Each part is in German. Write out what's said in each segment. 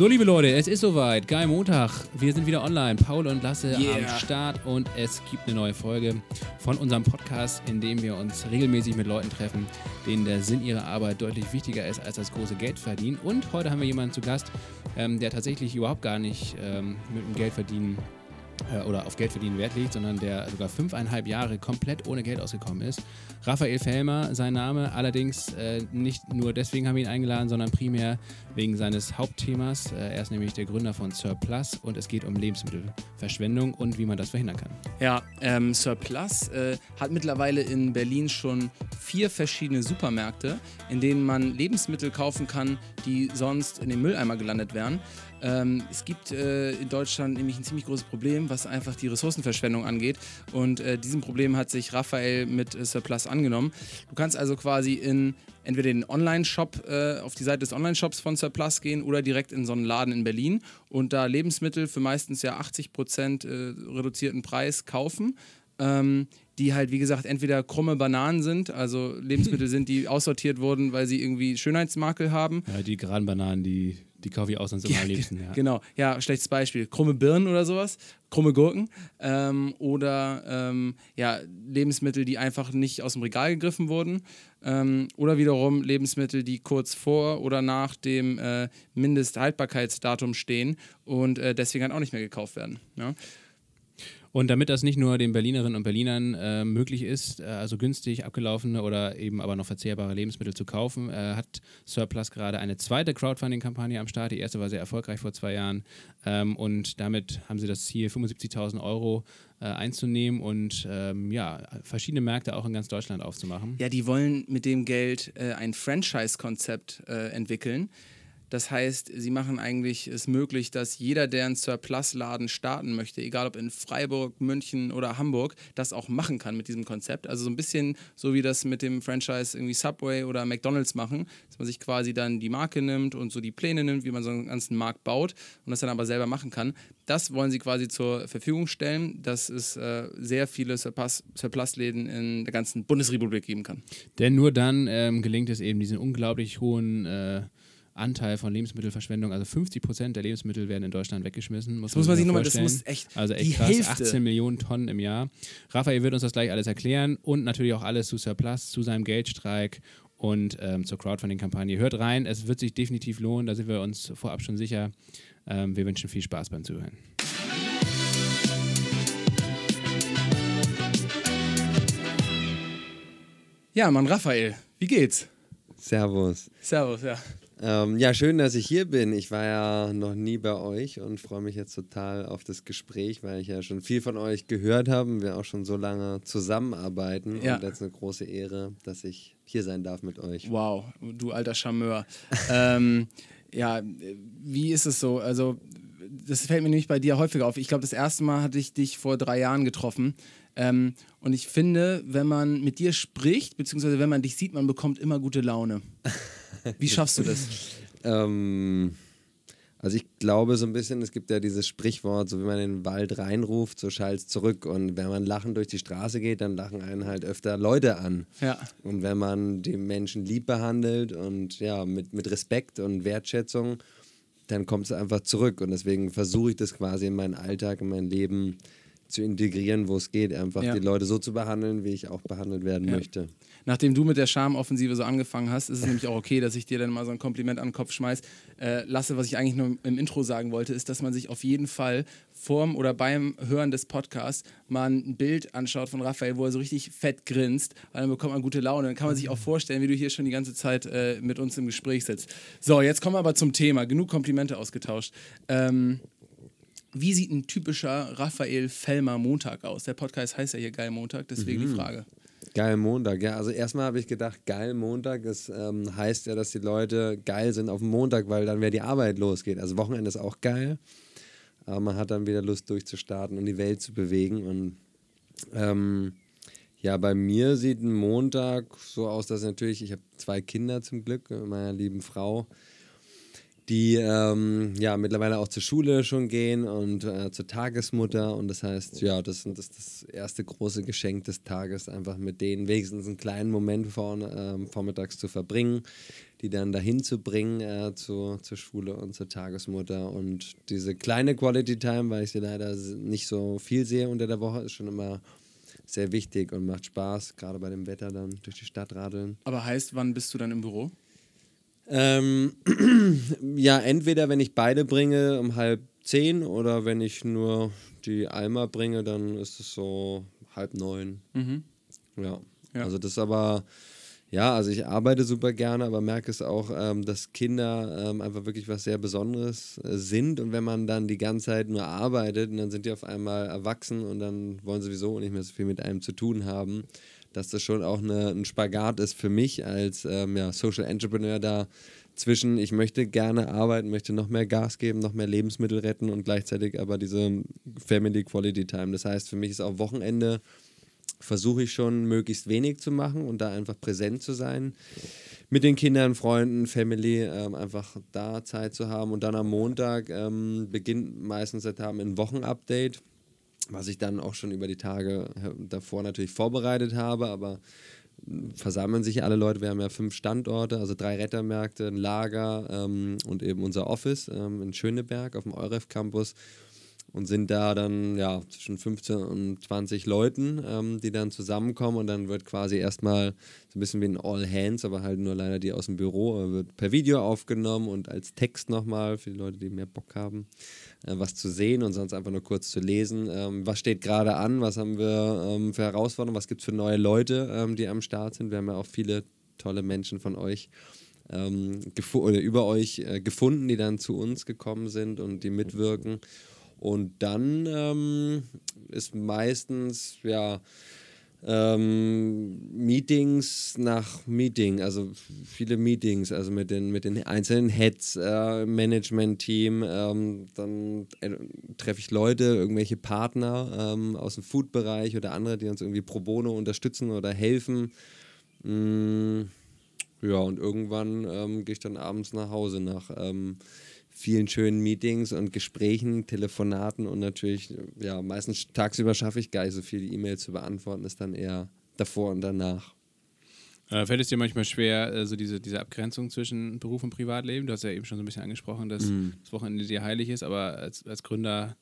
So, liebe Leute, es ist soweit. Geil Montag. Wir sind wieder online. Paul und Lasse Yeah. am Start und es gibt eine neue Folge von unserem Podcast, in dem wir uns regelmäßig mit Leuten treffen, denen der Sinn ihrer Arbeit deutlich wichtiger ist als das große Geld verdienen. Und heute haben wir jemanden zu Gast, ähm, der tatsächlich überhaupt gar nicht ähm, mit dem Geld verdienen äh, oder auf Geld verdienen Wert legt, sondern der sogar fünfeinhalb Jahre komplett ohne Geld ausgekommen ist. Raphael Fellmer, sein Name, allerdings äh, nicht nur deswegen haben wir ihn eingeladen, sondern primär wegen seines Hauptthemas. Äh, er ist nämlich der Gründer von Surplus und es geht um Lebensmittelverschwendung und wie man das verhindern kann. Ja, ähm, Surplus äh, hat mittlerweile in Berlin schon vier verschiedene Supermärkte, in denen man Lebensmittel kaufen kann, die sonst in den Mülleimer gelandet wären. Ähm, es gibt äh, in Deutschland nämlich ein ziemlich großes Problem, was einfach die Ressourcenverschwendung angeht. Und äh, diesem Problem hat sich Raphael mit äh, Surplus angenommen. Du kannst also quasi in entweder den Online-Shop, äh, auf die Seite des Online-Shops von Surplus gehen oder direkt in so einen Laden in Berlin und da Lebensmittel für meistens ja 80% äh, reduzierten Preis kaufen. Ähm, die halt, wie gesagt, entweder krumme Bananen sind, also Lebensmittel sind, die aussortiert wurden, weil sie irgendwie Schönheitsmakel haben. Ja, die geraden Bananen, die, die kaufe ich ausnahmsweise immer am liebsten. Ja. Genau, ja, schlechtes Beispiel. Krumme Birnen oder sowas, krumme Gurken ähm, oder ähm, ja, Lebensmittel, die einfach nicht aus dem Regal gegriffen wurden ähm, oder wiederum Lebensmittel, die kurz vor oder nach dem äh, Mindesthaltbarkeitsdatum stehen und äh, deswegen halt auch nicht mehr gekauft werden. Ja? Und damit das nicht nur den Berlinerinnen und Berlinern äh, möglich ist, äh, also günstig abgelaufene oder eben aber noch verzehrbare Lebensmittel zu kaufen, äh, hat Surplus gerade eine zweite Crowdfunding-Kampagne am Start. Die erste war sehr erfolgreich vor zwei Jahren. Ähm, und damit haben sie das Ziel, 75.000 Euro äh, einzunehmen und ähm, ja, verschiedene Märkte auch in ganz Deutschland aufzumachen. Ja, die wollen mit dem Geld äh, ein Franchise-Konzept äh, entwickeln. Das heißt, sie machen eigentlich es möglich, dass jeder, der einen Surplus-Laden starten möchte, egal ob in Freiburg, München oder Hamburg, das auch machen kann mit diesem Konzept. Also so ein bisschen so wie das mit dem Franchise irgendwie Subway oder McDonalds machen, dass man sich quasi dann die Marke nimmt und so die Pläne nimmt, wie man so einen ganzen Markt baut und das dann aber selber machen kann. Das wollen sie quasi zur Verfügung stellen, dass es äh, sehr viele Surplus- Surplus-Läden in der ganzen Bundesrepublik geben kann. Denn nur dann ähm, gelingt es eben, diesen unglaublich hohen äh, Anteil von Lebensmittelverschwendung, also 50 Prozent der Lebensmittel werden in Deutschland weggeschmissen. Das muss man sich nochmal, das vorstellen. muss echt Also echt die krass, Hälfte. 18 Millionen Tonnen im Jahr. Raphael wird uns das gleich alles erklären und natürlich auch alles zu Surplus, zu seinem Geldstreik und ähm, zur Crowdfunding-Kampagne. Hört rein, es wird sich definitiv lohnen, da sind wir uns vorab schon sicher. Ähm, wir wünschen viel Spaß beim Zuhören. Ja, Mann, Raphael, wie geht's? Servus. Servus, ja. Ähm, ja, schön, dass ich hier bin. Ich war ja noch nie bei euch und freue mich jetzt total auf das Gespräch, weil ich ja schon viel von euch gehört habe wir auch schon so lange zusammenarbeiten. Ja. Und jetzt eine große Ehre, dass ich hier sein darf mit euch. Wow, du alter Charmeur. ähm, ja, wie ist es so? Also, das fällt mir nämlich bei dir häufiger auf. Ich glaube, das erste Mal hatte ich dich vor drei Jahren getroffen. Ähm, und ich finde, wenn man mit dir spricht, beziehungsweise wenn man dich sieht, man bekommt immer gute Laune. Wie schaffst du das? Ähm, also ich glaube so ein bisschen, es gibt ja dieses Sprichwort, so wie man in den Wald reinruft, so schallt zurück. Und wenn man lachend durch die Straße geht, dann lachen einen halt öfter Leute an. Ja. Und wenn man die Menschen lieb behandelt und ja, mit, mit Respekt und Wertschätzung, dann kommt es einfach zurück. Und deswegen versuche ich das quasi in meinen Alltag, in mein Leben zu integrieren, wo es geht. Einfach Ja. die Leute so zu behandeln, wie ich auch behandelt werden Ja. möchte. Nachdem du mit der Charmoffensive so angefangen hast, ist es nämlich auch okay, dass ich dir dann mal so ein Kompliment an den Kopf schmeiß. Äh, Lasse, was ich eigentlich nur im Intro sagen wollte, ist, dass man sich auf jeden Fall vorm oder beim Hören des Podcasts mal ein Bild anschaut von Raphael, wo er so richtig fett grinst, weil dann bekommt man gute Laune. Dann kann man sich auch vorstellen, wie du hier schon die ganze Zeit äh, mit uns im Gespräch sitzt. So, jetzt kommen wir aber zum Thema. Genug Komplimente ausgetauscht. Ähm, wie sieht ein typischer Raphael Fellmer Montag aus? Der Podcast heißt ja hier Geil Montag, deswegen die Frage. Geil Montag, ja. Also erstmal habe ich gedacht, geil Montag, das ähm, heißt ja, dass die Leute geil sind auf dem Montag, weil dann wieder die Arbeit losgeht. Also Wochenende ist auch geil, aber man hat dann wieder Lust durchzustarten und die Welt zu bewegen. Und ähm, ja, bei mir sieht ein Montag so aus, dass natürlich, ich habe zwei Kinder zum Glück, meiner lieben Frau, die ähm, ja mittlerweile auch zur Schule schon gehen und äh, zur Tagesmutter. Und das heißt, ja, das, das ist das erste große Geschenk des Tages, einfach mit denen wenigstens einen kleinen Moment vor, äh, vormittags zu verbringen, die dann dahin zu bringen äh, zu, zur Schule und zur Tagesmutter. Und diese kleine Quality Time, weil ich sie leider nicht so viel sehe unter der Woche, ist schon immer sehr wichtig und macht Spaß, gerade bei dem Wetter dann durch die Stadt radeln. Aber heißt, wann bist du dann im Büro? Ähm, ja, entweder wenn ich beide bringe um halb zehn oder wenn ich nur die Alma bringe, dann ist es so halb neun. Mhm. Ja. ja. Also das ist aber, ja, also ich arbeite super gerne, aber merke es auch, ähm, dass Kinder ähm, einfach wirklich was sehr Besonderes äh, sind und wenn man dann die ganze Zeit nur arbeitet dann sind die auf einmal erwachsen und dann wollen sie sowieso nicht mehr so viel mit einem zu tun haben dass das schon auch eine, ein Spagat ist für mich als ähm, ja, Social Entrepreneur da zwischen, ich möchte gerne arbeiten, möchte noch mehr Gas geben, noch mehr Lebensmittel retten und gleichzeitig aber diese Family Quality Time. Das heißt, für mich ist auch Wochenende, versuche ich schon möglichst wenig zu machen und da einfach präsent zu sein. Mit den Kindern, Freunden, Family, ähm, einfach da Zeit zu haben. Und dann am Montag ähm, beginnt meistens seit haben ein Wochenupdate was ich dann auch schon über die Tage davor natürlich vorbereitet habe, aber versammeln sich alle Leute. Wir haben ja fünf Standorte, also drei Rettermärkte, ein Lager ähm, und eben unser Office ähm, in Schöneberg auf dem Euref Campus und sind da dann ja zwischen 15 und 20 Leuten, ähm, die dann zusammenkommen und dann wird quasi erstmal so ein bisschen wie ein All Hands, aber halt nur leider die aus dem Büro, wird per Video aufgenommen und als Text nochmal für die Leute, die mehr Bock haben, äh, was zu sehen und sonst einfach nur kurz zu lesen. Ähm, was steht gerade an, was haben wir ähm, für Herausforderungen, was gibt es für neue Leute, ähm, die am Start sind. Wir haben ja auch viele tolle Menschen von euch ähm, oder über euch äh, gefunden, die dann zu uns gekommen sind und die mitwirken. Und dann ähm, ist meistens, ja, ähm, Meetings nach Meeting, also viele Meetings, also mit den, mit den einzelnen Heads, äh, Management-Team, ähm, dann äh, treffe ich Leute, irgendwelche Partner ähm, aus dem Food-Bereich oder andere, die uns irgendwie pro bono unterstützen oder helfen. Mm, ja, und irgendwann ähm, gehe ich dann abends nach Hause nach ähm, vielen schönen Meetings und Gesprächen, Telefonaten und natürlich, ja, meistens tagsüber schaffe ich gar nicht so viele E-Mails zu beantworten, ist dann eher davor und danach. Äh, fällt es dir manchmal schwer, äh, so diese, diese Abgrenzung zwischen Beruf und Privatleben? Du hast ja eben schon so ein bisschen angesprochen, dass mm. das Wochenende dir heilig ist, aber als, als Gründer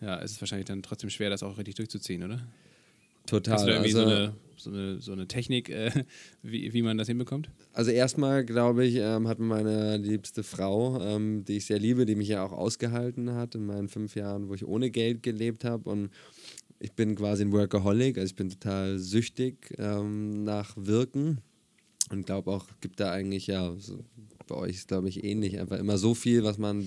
ja, ist es wahrscheinlich dann trotzdem schwer, das auch richtig durchzuziehen, oder? Total. Hast du da irgendwie also, so, eine, so, eine, so eine Technik, äh, wie, wie man das hinbekommt? Also erstmal, glaube ich, ähm, hat meine liebste Frau, ähm, die ich sehr liebe, die mich ja auch ausgehalten hat in meinen fünf Jahren, wo ich ohne Geld gelebt habe und ich bin quasi ein Workaholic, also ich bin total süchtig ähm, nach Wirken und glaube auch, gibt da eigentlich, ja, so, bei euch ist glaube ich ähnlich, einfach immer so viel, was man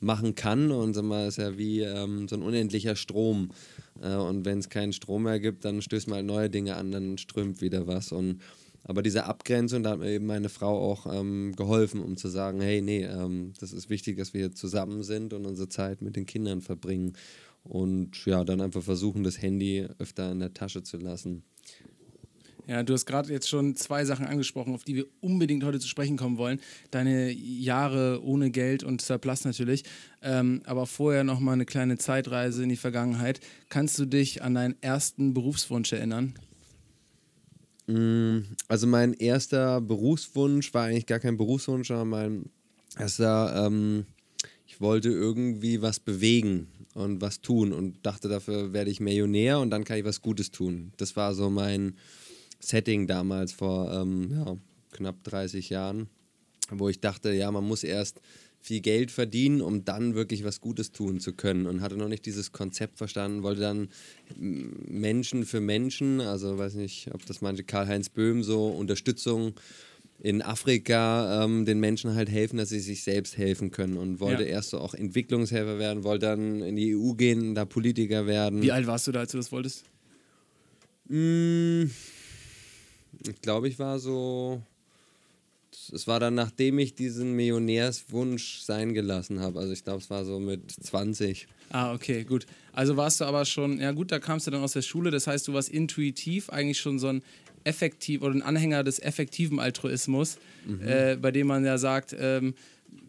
machen kann und sag mal, ist ja wie ähm, so ein unendlicher Strom. Äh, und wenn es keinen Strom mehr gibt, dann stößt man halt neue Dinge an, dann strömt wieder was. Und aber diese Abgrenzung, da hat mir eben meine Frau auch ähm, geholfen, um zu sagen, hey, nee, ähm, das ist wichtig, dass wir zusammen sind und unsere Zeit mit den Kindern verbringen. Und ja, dann einfach versuchen, das Handy öfter in der Tasche zu lassen. Ja, du hast gerade jetzt schon zwei Sachen angesprochen, auf die wir unbedingt heute zu sprechen kommen wollen. Deine Jahre ohne Geld und Surplus natürlich. Ähm, aber vorher nochmal eine kleine Zeitreise in die Vergangenheit. Kannst du dich an deinen ersten Berufswunsch erinnern? Mm, also mein erster Berufswunsch war eigentlich gar kein Berufswunsch, sondern mein erster, ähm, ich wollte irgendwie was bewegen und was tun und dachte, dafür werde ich Millionär und dann kann ich was Gutes tun. Das war so mein Setting damals vor ähm, ja, knapp 30 Jahren, wo ich dachte, ja, man muss erst viel Geld verdienen, um dann wirklich was Gutes tun zu können und hatte noch nicht dieses Konzept verstanden, wollte dann Menschen für Menschen, also weiß nicht, ob das manche Karl-Heinz Böhm so Unterstützung in Afrika ähm, den Menschen halt helfen, dass sie sich selbst helfen können und wollte ja. erst so auch Entwicklungshelfer werden, wollte dann in die EU gehen, da Politiker werden. Wie alt warst du da, als du das wolltest? Mmh ich glaube, ich war so. Es war dann, nachdem ich diesen Millionärswunsch sein gelassen habe. Also ich glaube, es war so mit 20. Ah, okay, gut. Also warst du aber schon, ja gut, da kamst du dann aus der Schule, das heißt, du warst intuitiv eigentlich schon so ein effektiv oder ein Anhänger des effektiven Altruismus, mhm. äh, bei dem man ja sagt, ähm,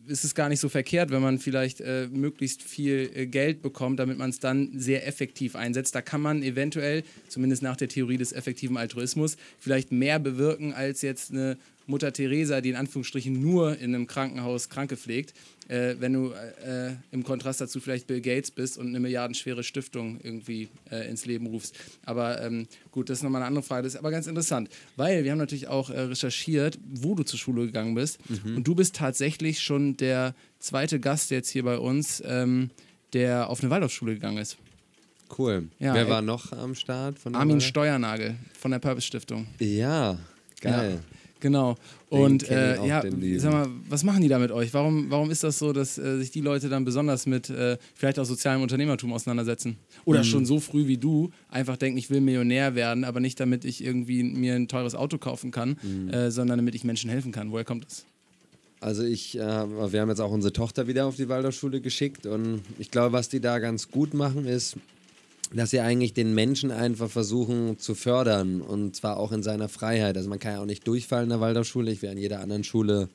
ist es gar nicht so verkehrt, wenn man vielleicht äh, möglichst viel äh, Geld bekommt, damit man es dann sehr effektiv einsetzt. Da kann man eventuell, zumindest nach der Theorie des effektiven Altruismus, vielleicht mehr bewirken als jetzt eine Mutter Teresa, die in Anführungsstrichen nur in einem Krankenhaus Kranke pflegt, äh, wenn du äh, im Kontrast dazu vielleicht Bill Gates bist und eine milliardenschwere Stiftung irgendwie äh, ins Leben rufst. Aber ähm, gut, das ist nochmal eine andere Frage. Das ist aber ganz interessant, weil wir haben natürlich auch äh, recherchiert, wo du zur Schule gegangen bist. Mhm. Und du bist tatsächlich schon der zweite Gast jetzt hier bei uns, ähm, der auf eine Waldorfschule gegangen ist. Cool. Ja, Wer war noch am Start? Armin Steuernagel von der Purpose Stiftung. Ja, geil. Ja. Genau. Und äh, ja, sag mal, was machen die da mit euch? Warum, warum ist das so, dass äh, sich die Leute dann besonders mit äh, vielleicht auch sozialem Unternehmertum auseinandersetzen? Oder mhm. schon so früh wie du einfach denken, ich will Millionär werden, aber nicht damit ich irgendwie mir ein teures Auto kaufen kann, mhm. Äh, sondern damit ich Menschen helfen kann. Woher kommt das? Also ich, äh, wir haben jetzt auch unsere Tochter wieder auf die Waldorfschule geschickt und ich glaube, was die da ganz gut machen, ist, dass sie eigentlich den Menschen einfach versuchen zu fördern und zwar auch in seiner Freiheit. Also man kann ja auch nicht durchfallen in der Waldorfschule. Ich wäre in jeder anderen Schule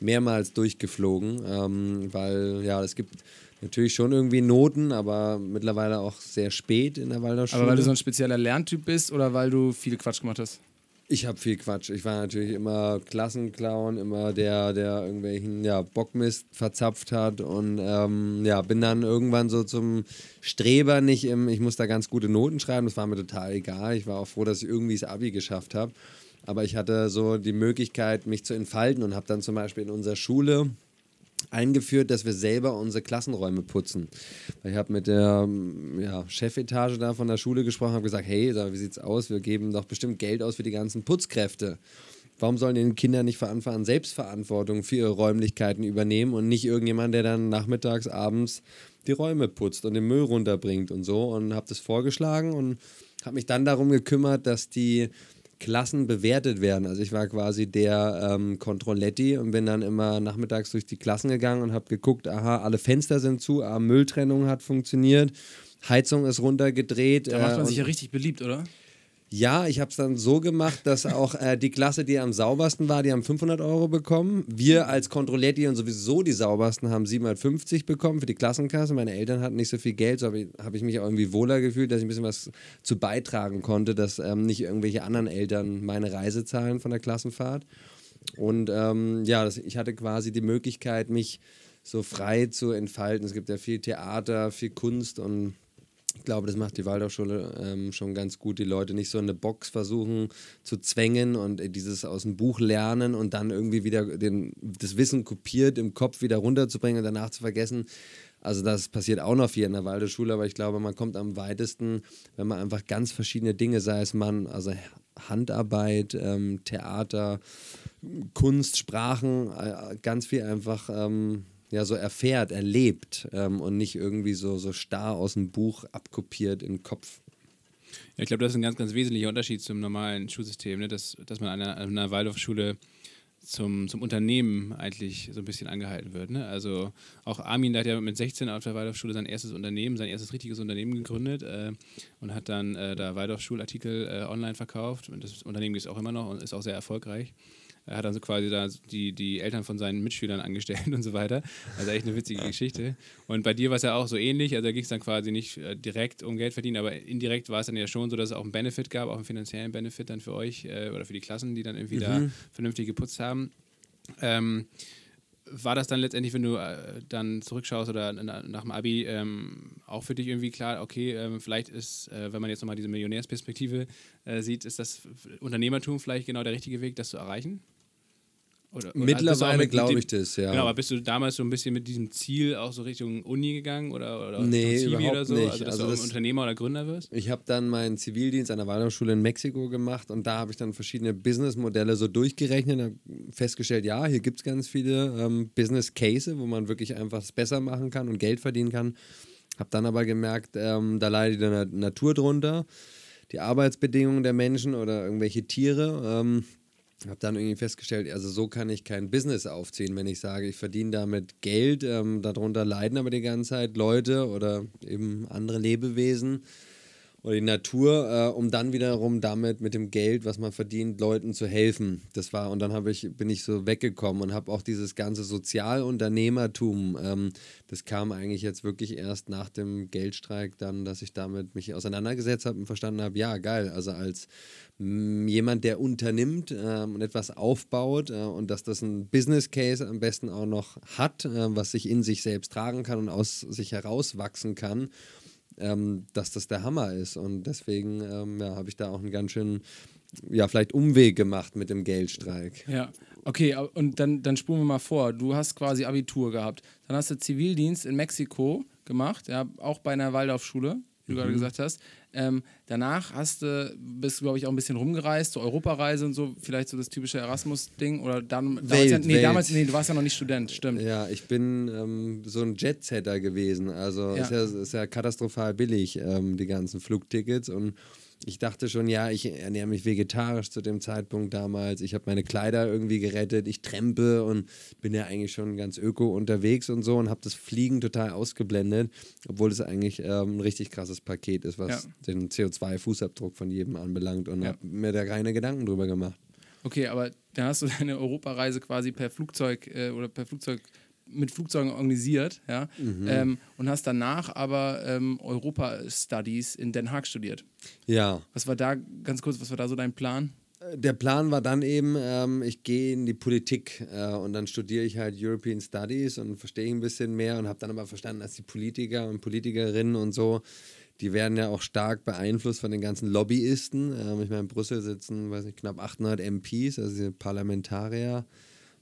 mehrmals durchgeflogen, ähm, weil ja, es gibt natürlich schon irgendwie Noten, aber mittlerweile auch sehr spät in der Waldorfschule. Aber weil du so ein spezieller Lerntyp bist oder weil du viel Quatsch gemacht hast? Ich habe viel Quatsch. Ich war natürlich immer Klassenclown, immer der, der irgendwelchen ja, Bockmist verzapft hat und ähm, ja, bin dann irgendwann so zum Streber nicht im, ich muss da ganz gute Noten schreiben, das war mir total egal. Ich war auch froh, dass ich irgendwie das Abi geschafft habe. Aber ich hatte so die Möglichkeit, mich zu entfalten und habe dann zum Beispiel in unserer Schule eingeführt, dass wir selber unsere Klassenräume putzen. Ich habe mit der ja, Chefetage da von der Schule gesprochen, habe gesagt, hey, wie sieht's aus? Wir geben doch bestimmt Geld aus für die ganzen Putzkräfte. Warum sollen die Kinder nicht von Selbstverantwortung für ihre Räumlichkeiten übernehmen und nicht irgendjemand, der dann nachmittags, abends die Räume putzt und den Müll runterbringt und so? Und habe das vorgeschlagen und habe mich dann darum gekümmert, dass die Klassen bewertet werden. Also ich war quasi der ähm, Controlletti und bin dann immer nachmittags durch die Klassen gegangen und habe geguckt, aha, alle Fenster sind zu, ah, Mülltrennung hat funktioniert, Heizung ist runtergedreht. Da macht man äh, sich ja richtig beliebt, oder? Ja, ich habe es dann so gemacht, dass auch äh, die Klasse, die am saubersten war, die haben 500 Euro bekommen. Wir als Kontrolletti und sowieso die saubersten haben 750 bekommen für die Klassenkasse. Meine Eltern hatten nicht so viel Geld, so habe ich, hab ich mich auch irgendwie wohler gefühlt, dass ich ein bisschen was zu beitragen konnte, dass ähm, nicht irgendwelche anderen Eltern meine Reise zahlen von der Klassenfahrt. Und ähm, ja, das, ich hatte quasi die Möglichkeit, mich so frei zu entfalten. Es gibt ja viel Theater, viel Kunst und ich glaube, das macht die Waldorfschule ähm, schon ganz gut, die Leute nicht so in eine Box versuchen zu zwängen und dieses aus dem Buch lernen und dann irgendwie wieder den, das Wissen kopiert im Kopf wieder runterzubringen und danach zu vergessen. Also das passiert auch noch viel in der Waldorfschule, aber ich glaube, man kommt am weitesten, wenn man einfach ganz verschiedene Dinge, sei es man, also Handarbeit, ähm, Theater, Kunst, Sprachen, äh, ganz viel einfach ähm, ja so erfährt, erlebt ähm, und nicht irgendwie so, so starr aus dem Buch abkopiert in den Kopf. Ja, ich glaube, das ist ein ganz, ganz wesentlicher Unterschied zum normalen Schulsystem, ne? dass, dass man an einer, einer Waldorfschule zum, zum Unternehmen eigentlich so ein bisschen angehalten wird. Ne? Also auch Armin hat ja mit 16 auf der Waldorfschule sein erstes Unternehmen, sein erstes richtiges Unternehmen gegründet äh, und hat dann äh, da Waldorfschulartikel äh, online verkauft. Und das Unternehmen ist auch immer noch und ist auch sehr erfolgreich. Er hat also quasi da die, die Eltern von seinen Mitschülern angestellt und so weiter. Also echt eine witzige Geschichte. Und bei dir war es ja auch so ähnlich. Also da ging es dann quasi nicht äh, direkt um Geld verdienen, aber indirekt war es dann ja schon so, dass es auch einen Benefit gab, auch einen finanziellen Benefit dann für euch äh, oder für die Klassen, die dann irgendwie mhm. da vernünftig geputzt haben. Ähm, war das dann letztendlich, wenn du äh, dann zurückschaust oder na, nach dem Abi, ähm, auch für dich irgendwie klar, okay, ähm, vielleicht ist, äh, wenn man jetzt nochmal diese Millionärsperspektive äh, sieht, ist das Unternehmertum vielleicht genau der richtige Weg, das zu erreichen? Oder, oder Mittlerweile glaube ich das, ja. Genau, aber bist du damals so ein bisschen mit diesem Ziel auch so Richtung Uni gegangen oder, oder nee, Zivi oder so? Nicht. Also, dass also du das, Unternehmer oder Gründer wirst? Ich habe dann meinen Zivildienst an der Waldorfschule in Mexiko gemacht und da habe ich dann verschiedene Businessmodelle so durchgerechnet und festgestellt, ja, hier gibt es ganz viele ähm, Business Cases, wo man wirklich einfach es besser machen kann und Geld verdienen kann. Habe dann aber gemerkt, ähm, da leidet die Natur drunter, die Arbeitsbedingungen der Menschen oder irgendwelche Tiere. Ähm, habe dann irgendwie festgestellt, also so kann ich kein Business aufziehen, wenn ich sage, ich verdiene damit Geld, ähm, darunter leiden aber die ganze Zeit Leute oder eben andere Lebewesen. Oder die Natur, äh, um dann wiederum damit mit dem Geld, was man verdient, Leuten zu helfen. Das war, und dann habe ich, bin ich so weggekommen und habe auch dieses ganze Sozialunternehmertum, ähm, das kam eigentlich jetzt wirklich erst nach dem Geldstreik dann, dass ich damit mich auseinandergesetzt habe und verstanden habe, ja, geil, also als mh, jemand, der unternimmt äh, und etwas aufbaut äh, und dass das ein Business Case am besten auch noch hat, äh, was sich in sich selbst tragen kann und aus sich herauswachsen kann ähm, dass das der Hammer ist. Und deswegen ähm, ja, habe ich da auch einen ganz schönen, ja, vielleicht Umweg gemacht mit dem Geldstreik. Ja, okay, und dann, dann spulen wir mal vor. Du hast quasi Abitur gehabt. Dann hast du Zivildienst in Mexiko gemacht, ja, auch bei einer Waldorfschule, wie du mhm. gerade gesagt hast. Ähm, danach hast du, bist du, glaube ich, auch ein bisschen rumgereist, so Europareise und so, vielleicht so das typische Erasmus-Ding. Oder dann, Welt, damals, ja, nee, Welt. damals, nee, du warst ja noch nicht Student, stimmt. Ja, ich bin ähm, so ein Jetsetter gewesen. Also ja. Ist, ja, ist ja katastrophal billig, ähm, die ganzen Flugtickets. Und ich dachte schon, ja, ich ernähre mich vegetarisch zu dem Zeitpunkt damals. Ich habe meine Kleider irgendwie gerettet. Ich trempe und bin ja eigentlich schon ganz öko unterwegs und so und habe das Fliegen total ausgeblendet, obwohl es eigentlich ähm, ein richtig krasses Paket ist, was ja. den CO2-Fußabdruck von jedem anbelangt und ja. habe mir da keine Gedanken drüber gemacht. Okay, aber dann hast du deine Europareise quasi per Flugzeug äh, oder per Flugzeug mit Flugzeugen organisiert, ja, mhm. ähm, und hast danach aber ähm, Europa-Studies in Den Haag studiert. Ja. Was war da, ganz kurz, was war da so dein Plan? Äh, der Plan war dann eben, ähm, ich gehe in die Politik äh, und dann studiere ich halt European Studies und verstehe ein bisschen mehr und habe dann aber verstanden, dass die Politiker und Politikerinnen und so, die werden ja auch stark beeinflusst von den ganzen Lobbyisten. Ähm, ich meine, in Brüssel sitzen, weiß nicht, knapp 800 MPs, also Parlamentarier.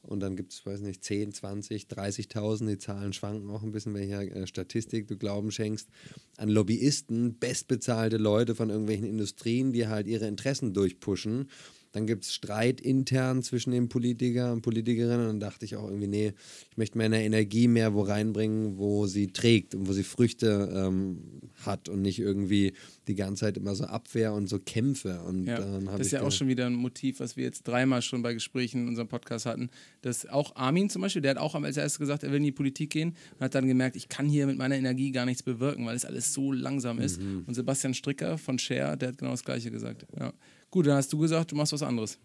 Und dann gibt es, weiß nicht, 10, 20, 30.000, die Zahlen schwanken auch ein bisschen, welcher äh, Statistik du Glauben schenkst, an Lobbyisten, bestbezahlte Leute von irgendwelchen Industrien, die halt ihre Interessen durchpushen. Dann gibt es Streit intern zwischen den Politikern und Politikerinnen. Und dann dachte ich auch irgendwie, nee, ich möchte meine Energie mehr wo reinbringen, wo sie trägt und wo sie Früchte ähm, hat und nicht irgendwie die ganze Zeit immer so Abwehr und so Kämpfe. Und ja, das ist ja auch schon wieder ein Motiv, was wir jetzt dreimal schon bei Gesprächen in unserem Podcast hatten. Dass auch Armin zum Beispiel, der hat auch als erstes gesagt, er will in die Politik gehen und hat dann gemerkt, ich kann hier mit meiner Energie gar nichts bewirken, weil es alles so langsam ist. Mhm. Und Sebastian Stricker von Share, der hat genau das Gleiche gesagt. Ja. Gut, dann hast du gesagt, du machst was anderes.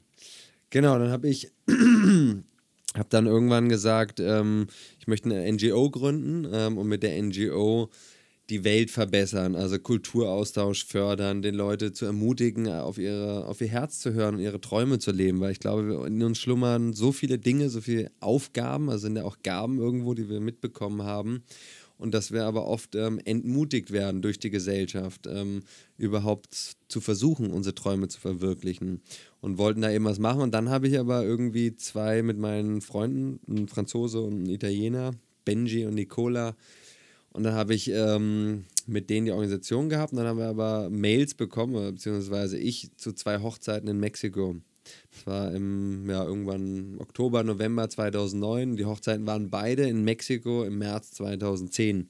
Genau, dann habe ich habe dann irgendwann gesagt, ähm, ich möchte eine NGO gründen ähm, und mit der NGO die Welt verbessern, also Kulturaustausch fördern, den Leute zu ermutigen, auf, ihre, auf ihr Herz zu hören und ihre Träume zu leben, weil ich glaube, in uns schlummern so viele Dinge, so viele Aufgaben, also sind ja auch Gaben irgendwo, die wir mitbekommen haben und dass wir aber oft ähm, entmutigt werden durch die Gesellschaft, ähm, überhaupt zu versuchen, unsere Träume zu verwirklichen und wollten da eben was machen. Und dann habe ich aber irgendwie zwei mit meinen Freunden, ein Franzose und ein Italiener, Benji und Nicola, und dann habe ich ähm, mit denen die Organisation gehabt und dann haben wir aber Mails bekommen, beziehungsweise ich zu zwei Hochzeiten in Mexiko. Das war im, ja, irgendwann Oktober, November 2009. Die Hochzeiten waren beide in Mexiko im März 2010.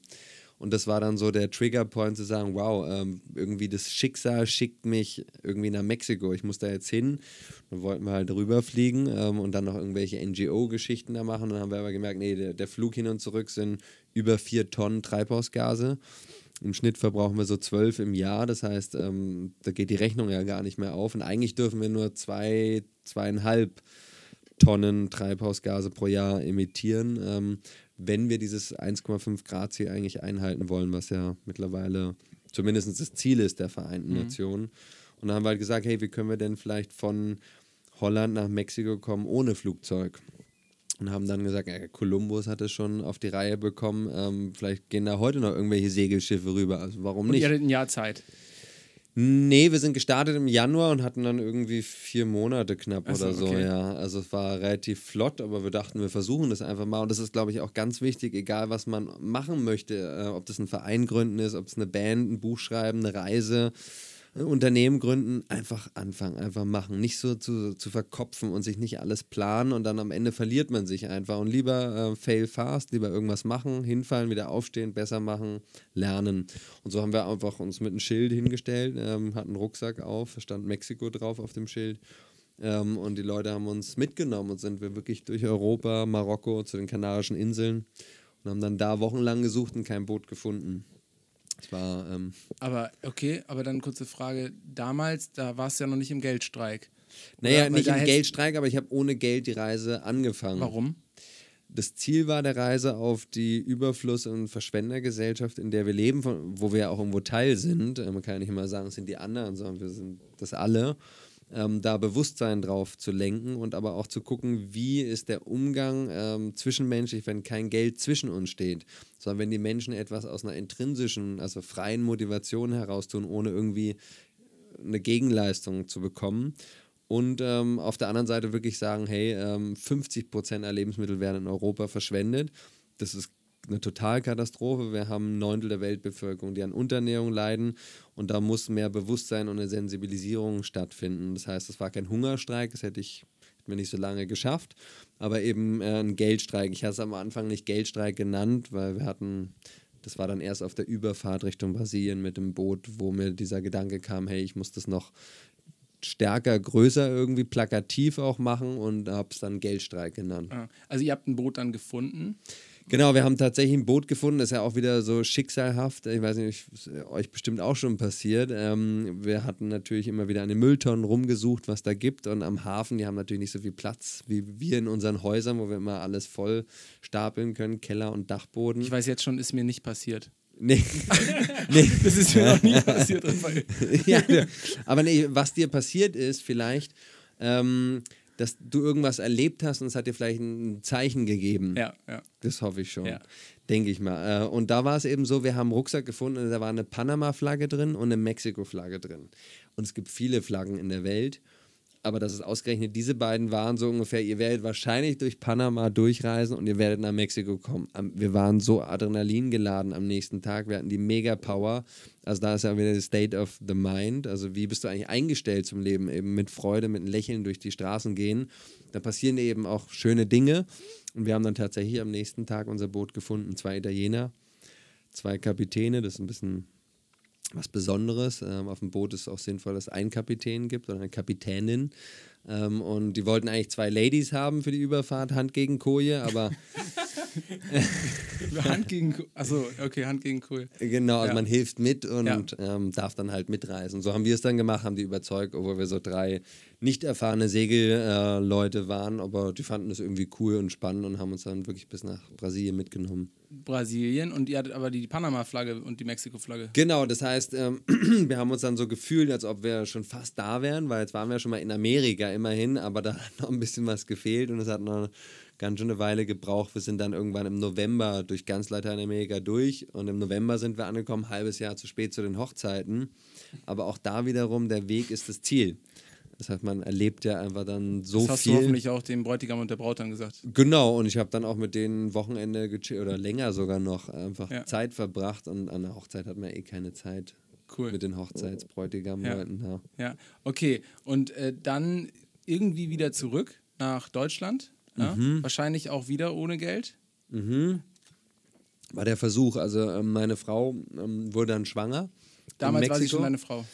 Und das war dann so der Triggerpoint zu sagen, wow, ähm, irgendwie das Schicksal schickt mich irgendwie nach Mexiko. Ich muss da jetzt hin. Dann wollten wir halt rüberfliegen ähm, und dann noch irgendwelche NGO-Geschichten da machen. dann haben wir aber gemerkt, nee, der, der Flug hin und zurück sind über vier Tonnen Treibhausgase. Im Schnitt verbrauchen wir so zwölf im Jahr. Das heißt, ähm, da geht die Rechnung ja gar nicht mehr auf. Und eigentlich dürfen wir nur zwei, zweieinhalb Tonnen Treibhausgase pro Jahr emittieren, ähm, wenn wir dieses 1,5 Grad Ziel eigentlich einhalten wollen, was ja mittlerweile zumindest das Ziel ist der Vereinten mhm. Nationen. Und dann haben wir halt gesagt, hey, wie können wir denn vielleicht von Holland nach Mexiko kommen ohne Flugzeug? Und haben dann gesagt, ja, Kolumbus hat es schon auf die Reihe bekommen. Ähm, vielleicht gehen da heute noch irgendwelche Segelschiffe rüber. Also warum nicht? Und ihr hattet ein Jahr Zeit. Nee, wir sind gestartet im Januar und hatten dann irgendwie vier Monate knapp so, oder so, okay. ja. Also es war relativ flott, aber wir dachten, wir versuchen das einfach mal. Und das ist, glaube ich, auch ganz wichtig, egal was man machen möchte, äh, ob das ein Verein gründen ist, ob es eine Band, ein Buch schreiben, eine Reise Unternehmen gründen, einfach anfangen, einfach machen. Nicht so zu, zu verkopfen und sich nicht alles planen und dann am Ende verliert man sich einfach. Und lieber äh, fail fast, lieber irgendwas machen, hinfallen, wieder aufstehen, besser machen, lernen. Und so haben wir einfach uns mit einem Schild hingestellt, ähm, hatten einen Rucksack auf, stand Mexiko drauf auf dem Schild. Ähm, und die Leute haben uns mitgenommen und sind wir wirklich durch Europa, Marokko, zu den Kanarischen Inseln und haben dann da wochenlang gesucht und kein Boot gefunden. Es war, ähm, Aber okay, aber dann kurze Frage. Damals, da warst du ja noch nicht im Geldstreik. naja, nicht im Geldstreik, aber ich habe ohne Geld die Reise angefangen. Warum? Das Ziel war der Reise auf die Überfluss- und Verschwendergesellschaft, in der wir leben, von, wo wir ja auch irgendwo Teil sind. Äh, Man kann ja nicht immer sagen, es sind die anderen, sondern wir sind das alle. Ähm, da Bewusstsein drauf zu lenken und aber auch zu gucken, wie ist der Umgang ähm, zwischenmenschlich, wenn kein Geld zwischen uns steht, sondern wenn die Menschen etwas aus einer intrinsischen, also freien Motivation heraus tun, ohne irgendwie eine Gegenleistung zu bekommen. Und ähm, auf der anderen Seite wirklich sagen, hey, ähm, 50 Prozent der Lebensmittel werden in Europa verschwendet. Das ist eine Totalkatastrophe. Wir haben ein Neuntel der Weltbevölkerung, die an Unterernährung leiden. Und da muss mehr Bewusstsein und eine Sensibilisierung stattfinden. Das heißt, es war kein Hungerstreik, das hätte ich hätten wir nicht so lange geschafft, aber eben äh, ein Geldstreik. Ich habe es am Anfang nicht Geldstreik genannt, weil wir hatten, das war dann erst auf der Überfahrt Richtung Brasilien mit dem Boot, wo mir dieser Gedanke kam, hey, ich muss das noch stärker, größer irgendwie plakativ auch machen und habe es dann Geldstreik genannt. Ah, Also ihr habt ein Boot dann gefunden. Genau, wir haben tatsächlich ein Boot gefunden, das ist ja auch wieder so schicksalhaft. Ich weiß nicht, ist euch bestimmt auch schon passiert. Ähm, wir hatten natürlich immer wieder an den Mülltonnen rumgesucht, was da gibt. Und am Hafen, die haben natürlich nicht so viel Platz wie wir in unseren Häusern, wo wir immer alles voll stapeln können, Keller und Dachboden. Ich weiß jetzt schon, ist mir nicht passiert. nee. nee. Das ist mir noch nie passiert, Raphael. ja, ja. aber nee, was dir passiert ist, vielleicht, ähm, dass du irgendwas erlebt hast und es hat dir vielleicht ein Zeichen gegeben. Ja, ja. Das hoffe ich schon. Ja. Denke ich mal. Äh, Und da war es eben so, wir haben einen Rucksack gefunden und da war eine Panama-Flagge drin und eine Mexiko-Flagge drin. Und es gibt viele Flaggen in der Welt. Aber dass es ausgerechnet diese beiden waren, so ungefähr, ihr werdet wahrscheinlich durch Panama durchreisen und ihr werdet nach Mexiko kommen. Wir waren so Adrenalin geladen am nächsten Tag, wir hatten die Mega-Power. Also da ist ja wieder das State of the Mind. Also wie bist du eigentlich eingestellt zum Leben? Eben mit Freude, mit einem Lächeln durch die Straßen gehen. Da passieren eben auch schöne Dinge. Und wir haben dann tatsächlich am nächsten Tag unser Boot gefunden. Zwei Italiener, zwei Kapitäne, das ist ein bisschen was Besonderes. Ähm, auf dem Boot ist es auch sinnvoll, dass es einen Kapitän gibt oder eine Kapitänin. Ähm, und die wollten eigentlich zwei Ladies haben für die Überfahrt, Hand gegen Koje, aber Hand gegen. Achso, okay, Hand gegen Kohl. genau, also Ja. man hilft mit und Ja. ähm, darf dann halt mitreisen. So haben wir es dann gemacht, haben die überzeugt, obwohl wir so drei nicht erfahrene Segelleute äh, waren, aber die fanden es irgendwie cool und spannend und haben uns dann wirklich bis nach Brasilien mitgenommen. Brasilien und ihr hattet aber die Panama-Flagge und die Mexiko-Flagge. Genau, das heißt, ähm, wir haben uns dann so gefühlt, als ob wir schon fast da wären, weil jetzt waren wir schon mal in Amerika immerhin, aber da hat noch ein bisschen was gefehlt und es hat noch ganz schön eine Weile gebraucht. Wir sind dann irgendwann im November durch ganz Lateinamerika durch und im November sind wir angekommen, halbes Jahr zu spät zu den Hochzeiten. Aber auch da wiederum, der Weg ist das Ziel. Das heißt, man erlebt ja einfach dann so Das hast viel. du hoffentlich auch dem Bräutigam und der Braut dann gesagt. Genau, und ich habe dann auch mit denen Wochenende oder länger sogar noch einfach Ja. Zeit verbracht und an der Hochzeit hat man eh keine Zeit Cool. mit den Hochzeitsbräutigam-Leuten. Ja. Ja, okay. Und äh, dann irgendwie wieder zurück nach Deutschland. Ja? Mhm. Wahrscheinlich auch wieder ohne Geld. War der Versuch, also ähm, meine Frau ähm, wurde dann schwanger. Damals war sie schon deine Frau.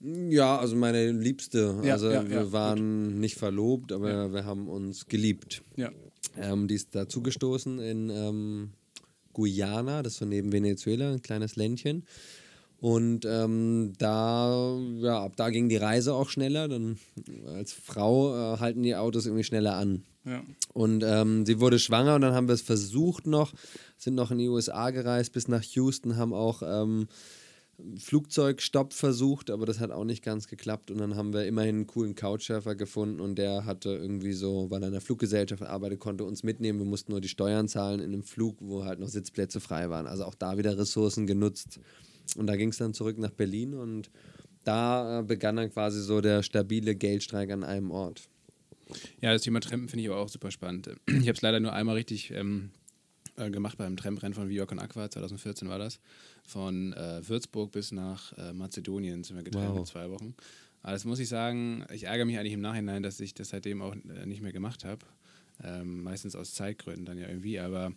Ja, also meine Liebste. Ja, also ja, wir ja, waren nicht verlobt, aber wir haben uns geliebt. Ja. Ähm, die ist dazugestoßen in ähm, Guyana, das ist so neben Venezuela, ein kleines Ländchen. Und ähm, da, ja, ab da ging die Reise auch schneller. Dann als Frau äh, halten die Autos irgendwie schneller an. ja. Und ähm, sie wurde schwanger und dann haben wir es versucht noch, sind noch in die USA gereist bis nach Houston, haben auch ähm, Flugzeugstopp versucht, aber das hat auch nicht ganz geklappt. Und dann haben wir immerhin einen coolen Couchsurfer gefunden und der hatte irgendwie so, weil er in einer Fluggesellschaft arbeitet, konnte uns mitnehmen. Wir mussten nur die Steuern zahlen in einem Flug, wo halt noch Sitzplätze frei waren. Also auch da wieder Ressourcen genutzt. Und da ging es dann zurück nach Berlin und da äh, begann dann quasi so der stabile Geldstreik an einem Ort. Ja, das Thema Trampen finde ich aber auch super spannend. Ich habe es leider nur einmal richtig ähm, äh, gemacht beim Tramprennen von Viork und Aqua, 2014 war das. Von äh, Würzburg bis nach äh, Mazedonien sind wir getrennt Wow. mit zwei Wochen. Aber das muss ich sagen, ich ärgere mich eigentlich im Nachhinein, dass ich das seitdem auch äh, nicht mehr gemacht habe. Ähm, meistens aus Zeitgründen dann ja irgendwie, aber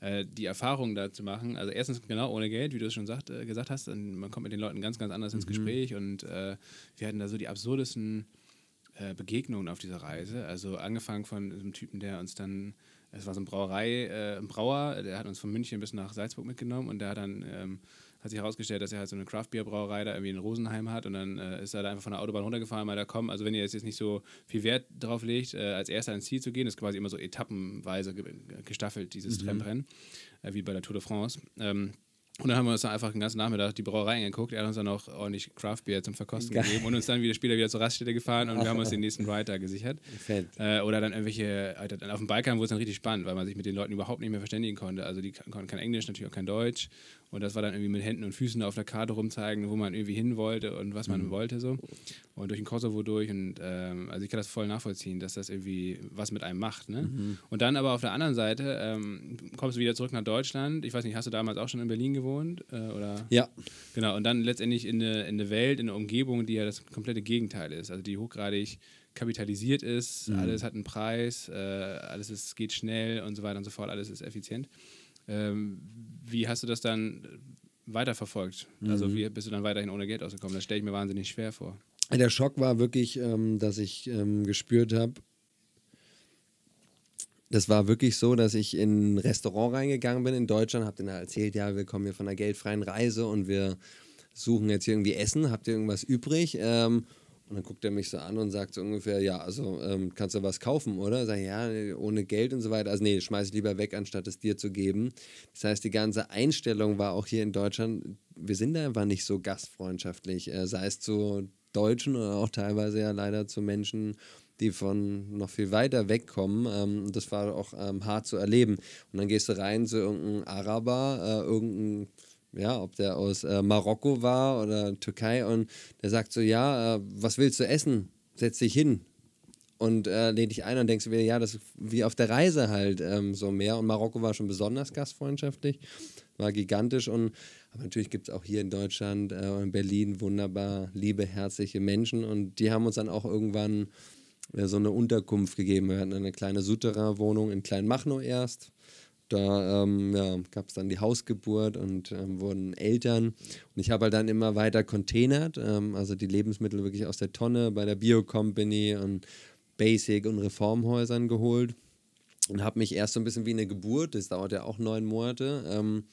äh, die Erfahrung da zu machen, also erstens genau ohne Geld, wie du es schon sagt, äh, gesagt hast, und man kommt mit den Leuten ganz, ganz anders ins Gespräch und äh, wir hatten da so die absurdesten äh, Begegnungen auf dieser Reise. Also angefangen von einem Typen, der uns dann, es war so ein Brauerei, äh, ein Brauer, der hat uns von München bis nach Salzburg mitgenommen und der hat dann ähm, hat sich herausgestellt, dass er halt so eine Craft-Bier-Brauerei da irgendwie in Rosenheim hat und dann äh, ist er da einfach von der Autobahn runtergefahren, weil da kommen, also wenn ihr jetzt nicht so viel Wert drauf legt, äh, als erster ans Ziel zu gehen, ist quasi immer so etappenweise ge gestaffelt, dieses mhm. Tramprennen, äh, wie bei der Tour de France. Ähm, und dann haben wir uns dann einfach den ganzen Nachmittag die Brauerei angeguckt. Er hat uns dann auch ordentlich Craft-Bier zum Verkosten Geil. gegeben und uns dann wieder später wieder zur Raststätte gefahren und wir haben uns den nächsten Rider gesichert. Äh, oder dann irgendwelche, Alter, auf dem Balkan wurde es dann richtig spannend, weil man sich mit den Leuten überhaupt nicht mehr verständigen konnte. Also die konnten kein Englisch, natürlich auch kein Deutsch. Und das war dann irgendwie mit Händen und Füßen auf der Karte rumzeigen, wo man irgendwie hin wollte und was man mhm. wollte so. Und durch den Kosovo durch. Und ähm, also ich kann das voll nachvollziehen, dass das irgendwie was mit einem macht. Ne? Mhm. Und dann aber auf der anderen Seite ähm, kommst du wieder zurück nach Deutschland. Ich weiß nicht, hast du damals auch schon in Berlin gewohnt? Äh, oder? Ja. Genau. Und dann letztendlich in eine, in eine Welt, in eine Umgebung, die ja das komplette Gegenteil ist. Also die hochgradig kapitalisiert ist, mhm. alles hat einen Preis, äh, alles ist, geht schnell und so weiter und so fort, alles ist effizient. Ähm, wie hast du das dann weiterverfolgt? Also mhm. Also wie bist du dann weiterhin ohne Geld ausgekommen? Das stelle ich mir wahnsinnig schwer vor. Der Schock war wirklich, ähm, dass ich ähm, gespürt habe, das war wirklich so, dass ich in ein Restaurant reingegangen bin in Deutschland, habe denen erzählt, ja, wir kommen hier von einer geldfreien Reise und wir suchen jetzt hier irgendwie Essen, habt ihr irgendwas übrig? Ähm, dann guckt er mich so an und sagt so ungefähr, ja, also ähm, kannst du was kaufen, oder? Sag ich, ja, ohne Geld und so weiter. Also nee, schmeiß ich lieber weg, anstatt es dir zu geben. Das heißt, die ganze Einstellung war auch hier in Deutschland, wir sind da einfach nicht so gastfreundschaftlich, äh, sei es zu Deutschen oder auch teilweise ja leider zu Menschen, die von noch viel weiter wegkommen. Ähm, das war auch ähm, hart zu erleben. Und dann gehst du rein zu irgendeinem Araber, äh, irgendein ja, ob der aus äh, Marokko war oder Türkei und der sagt so, ja, äh, was willst du essen? Setz dich hin und äh, lehnt dich ein und denkst du wieder, ja, das ist wie auf der Reise halt ähm, so mehr und Marokko war schon besonders gastfreundschaftlich, war gigantisch und aber natürlich gibt es auch hier in Deutschland äh, in Berlin wunderbar liebe, herzliche Menschen und die haben uns dann auch irgendwann äh, so eine Unterkunft gegeben. Wir hatten eine kleine Souterrain-Wohnung in Kleinmachnow erst da ähm, ja, gab es dann die Hausgeburt und ähm, wurden Eltern. Und ich habe halt dann immer weiter containert, ähm, also die Lebensmittel wirklich aus der Tonne bei der Bio Company und Basic und Reformhäusern geholt. Und habe mich erst so ein bisschen wie eine Geburt, das dauert ja auch neun Monate, ähm,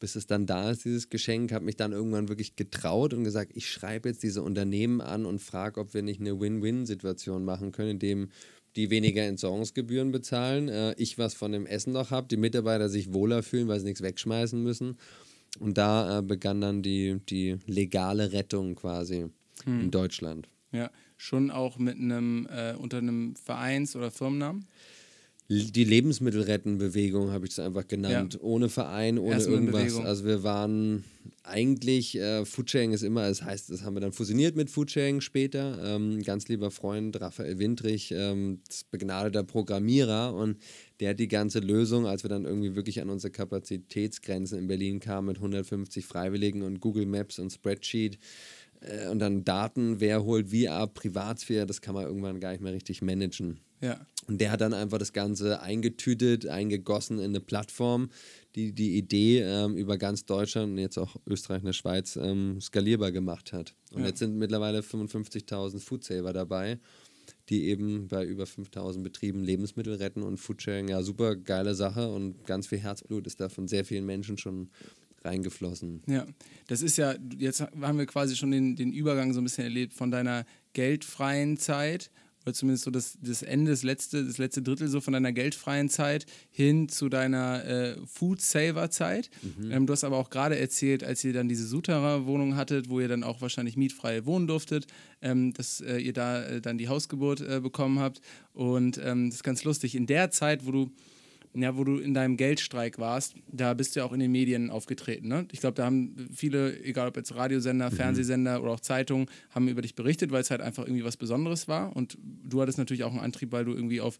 bis es dann da ist, dieses Geschenk, habe mich dann irgendwann wirklich getraut und gesagt, ich schreibe jetzt diese Unternehmen an und frage, ob wir nicht eine Win-Win-Situation machen können, indem die weniger Entsorgungsgebühren bezahlen, äh, ich was von dem Essen noch habe, die Mitarbeiter sich wohler fühlen, weil sie nichts wegschmeißen müssen. Und da äh, begann dann die, die legale Rettung quasi hm. in Deutschland. Ja, schon auch mit einem, äh, unter einem Vereins- oder Firmennamen? Die Lebensmittelrettenbewegung habe ich es einfach genannt. Ja. Ohne Verein, ohne Erstmal irgendwas. Also wir waren eigentlich, äh, Foodsharing ist immer, das heißt, das haben wir dann fusioniert mit Foodsharing später. Ähm, ganz lieber Freund Raphael Windrich, ähm, begnadeter Programmierer und der hat die ganze Lösung, als wir dann irgendwie wirklich an unsere Kapazitätsgrenzen in Berlin kamen mit 150 Freiwilligen und Google Maps und Spreadsheet äh, und dann Daten, wer holt wie ab, Privatsphäre, das kann man irgendwann gar nicht mehr richtig managen. Ja. Und der hat dann einfach das Ganze eingetütet, eingegossen in eine Plattform, die die Idee ähm, über ganz Deutschland und jetzt auch Österreich und der Schweiz ähm, skalierbar gemacht hat. Und ja. jetzt sind mittlerweile 55.000 Foodsaver dabei, die eben bei über 5.000 Betrieben Lebensmittel retten und Foodsharing, ja, super geile Sache und ganz viel Herzblut ist da von sehr vielen Menschen schon reingeflossen. Ja, das ist ja, jetzt haben wir quasi schon den, den Übergang so ein bisschen erlebt von deiner geldfreien Zeit oder zumindest so das, das Ende, das letzte, das letzte Drittel so von deiner geldfreien Zeit hin zu deiner äh, Food-Saver-Zeit. Mhm. Ähm, du hast aber auch gerade erzählt, als ihr dann diese Souterrain-Wohnung hattet, wo ihr dann auch wahrscheinlich mietfrei wohnen durftet, ähm, dass äh, ihr da äh, dann die Hausgeburt äh, bekommen habt. Und ähm, das ist ganz lustig. In der Zeit, wo du ja, wo du in deinem Geldstreik warst, da bist du ja auch in den Medien aufgetreten. Ne? Ich glaube, da haben viele, egal ob jetzt Radiosender, mhm. Fernsehsender oder auch Zeitungen, haben über dich berichtet, weil es halt einfach irgendwie was Besonderes war. Und du hattest natürlich auch einen Antrieb, weil du irgendwie auf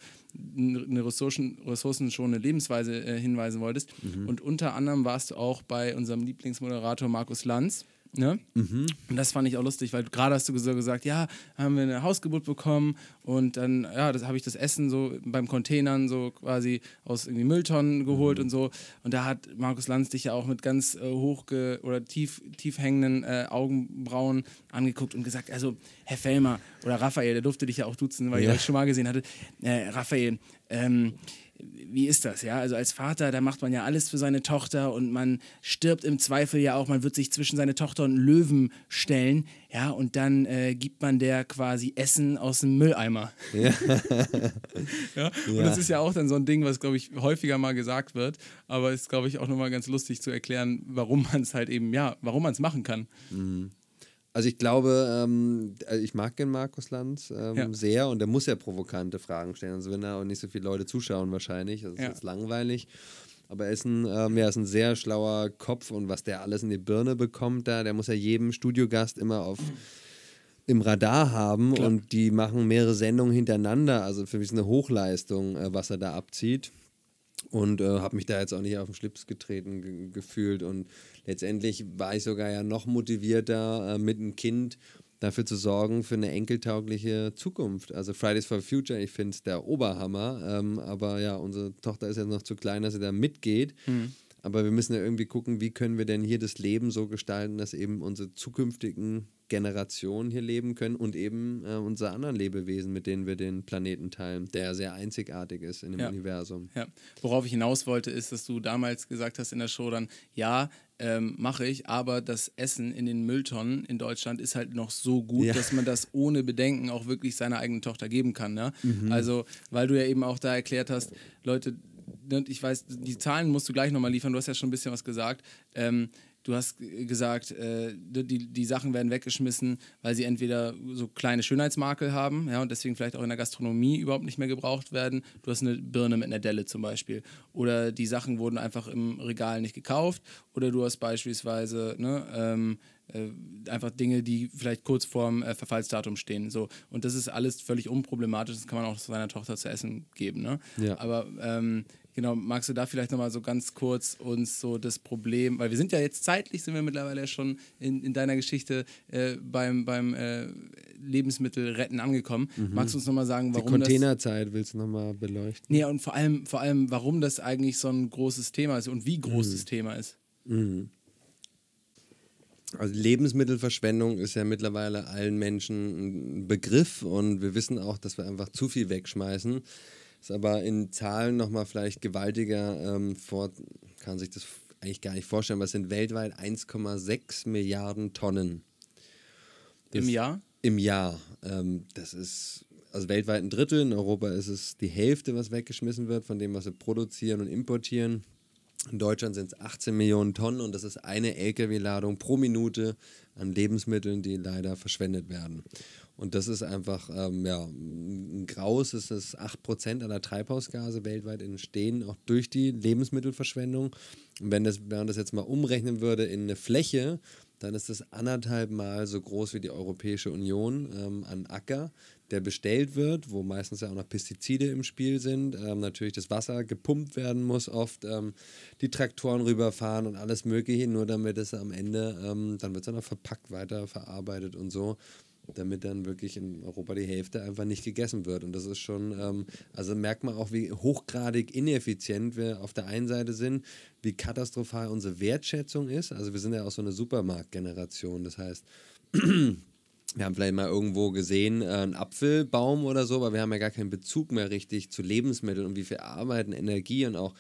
eine Ressourcen, ressourcenschonende Lebensweise äh, hinweisen wolltest. Mhm. Und unter anderem warst du auch bei unserem Lieblingsmoderator Markus Lanz Ne? Und das fand ich auch lustig, weil gerade hast du so gesagt, ja, haben wir eine Hausgeburt bekommen und dann, ja, das habe ich das Essen so beim Containern so quasi aus irgendwie Mülltonnen geholt und so. Und da hat Markus Lanz dich ja auch mit ganz äh, hochge oder tief, tief hängenden äh, Augenbrauen angeguckt und gesagt, also Herr Fellmer oder Raphael, der durfte dich ja auch duzen, weil Ja. ich euch schon mal gesehen hatte. Äh, Raphael, ähm, wie ist das, ja? Also als Vater, da macht man ja alles für seine Tochter und man stirbt im Zweifel ja auch, man wird sich zwischen seine Tochter und Löwen stellen, ja, und dann äh, gibt man der quasi Essen aus dem Mülleimer. Ja. Und Ja. das ist ja auch dann so ein Ding, was, glaube ich, häufiger mal gesagt wird, aber ist, glaube ich, auch nochmal ganz lustig zu erklären, warum man es halt eben, ja, warum man es machen kann. Also ich glaube, ähm, also ich mag den Markus Lanz ähm, Ja. sehr und der muss ja provokante Fragen stellen. Also wenn da auch nicht so viele Leute zuschauen wahrscheinlich, das ist Ja. jetzt langweilig. Aber er ist ein, ähm, ja, ist ein sehr schlauer Kopf und was der alles in die Birne bekommt da, der muss ja jedem Studiogast immer auf im Radar haben Klar. und die machen mehrere Sendungen hintereinander. Also für mich ist eine Hochleistung, äh, was er da abzieht. Und äh, habe mich da jetzt auch nicht auf den Schlips getreten ge gefühlt. Und letztendlich war ich sogar ja noch motivierter, äh, mit einem Kind dafür zu sorgen für eine enkeltaugliche Zukunft. Also Fridays for Future, ich finde es der Oberhammer. Ähm, aber ja, unsere Tochter ist jetzt noch zu klein, dass sie da mitgeht. Aber wir müssen ja irgendwie gucken, wie können wir denn hier das Leben so gestalten, dass eben unsere zukünftigen Generationen hier leben können und eben äh, unsere anderen Lebewesen, mit denen wir den Planeten teilen, der sehr einzigartig ist in dem Ja. Universum. Ja. Worauf ich hinaus wollte, ist, dass du damals gesagt hast in der Show dann, ja, ähm, mache ich, aber das Essen in den Mülltonnen in Deutschland ist halt noch so gut, Ja. dass man das ohne Bedenken auch wirklich seiner eigenen Tochter geben kann. Ne? Mhm. Also, weil du ja eben auch da erklärt hast, Leute, ich weiß, die Zahlen musst du gleich nochmal liefern, du hast ja schon ein bisschen was gesagt. Ähm, Du hast gesagt, äh, die, die Sachen werden weggeschmissen, weil sie entweder so kleine Schönheitsmakel haben ja, und deswegen vielleicht auch in der Gastronomie überhaupt nicht mehr gebraucht werden. Du hast eine Birne mit einer Delle zum Beispiel. Oder die Sachen wurden einfach im Regal nicht gekauft. Oder du hast beispielsweise ne, ähm, äh, einfach Dinge, die vielleicht kurz vorm äh, Verfallsdatum stehen. So. Und das ist alles völlig unproblematisch. Das kann man auch seiner Tochter zu essen geben. Ne? Ja. Aber ähm, genau, magst du da vielleicht nochmal so ganz kurz uns so das Problem, weil wir sind ja jetzt zeitlich, sind wir mittlerweile schon in, in deiner Geschichte äh, beim, beim äh, Lebensmittelretten angekommen. Magst du uns nochmal sagen, Die warum das... Containerzeit willst du nochmal beleuchten? Nee, und vor allem, vor allem, warum das eigentlich so ein großes Thema ist und wie groß das Thema ist. Also Lebensmittelverschwendung ist ja mittlerweile allen Menschen ein Begriff und wir wissen auch, dass wir einfach zu viel wegschmeißen. Ist aber in Zahlen nochmal vielleicht gewaltiger ähm, vor, kann sich das eigentlich gar nicht vorstellen, aber es sind weltweit 1,6 Milliarden Tonnen. Im Jahr? Im Jahr. Ähm, das ist also weltweit ein Drittel. In Europa ist es die Hälfte, was weggeschmissen wird von dem, was wir produzieren und importieren. In Deutschland sind es 18 Millionen Tonnen und das ist eine Lkw-Ladung pro Minute an Lebensmitteln, die leider verschwendet werden. Und das ist einfach, ähm, ja, ein Graus ist es 8% aller Treibhausgase weltweit entstehen, auch durch die Lebensmittelverschwendung. Und wenn, das, wenn man das jetzt mal umrechnen würde in eine Fläche, dann ist das anderthalb Mal so groß wie die Europäische Union ähm, an Acker, der bestellt wird, wo meistens ja auch noch Pestizide im Spiel sind, ähm, natürlich das Wasser gepumpt werden muss, oft ähm, die Traktoren rüberfahren und alles Mögliche, nur damit es am Ende, ähm, dann wird es dann auch verpackt, weiterverarbeitet und so damit dann wirklich in Europa die Hälfte einfach nicht gegessen wird. Und das ist schon, ähm, also merkt man auch, wie hochgradig ineffizient wir auf der einen Seite sind, wie katastrophal unsere Wertschätzung ist. Also wir sind ja auch so eine Supermarktgeneration. Das heißt, wir haben vielleicht mal irgendwo gesehen, äh, einen Apfelbaum oder so, aber wir haben ja gar keinen Bezug mehr richtig zu Lebensmitteln und wie viel Arbeit und Energie und auch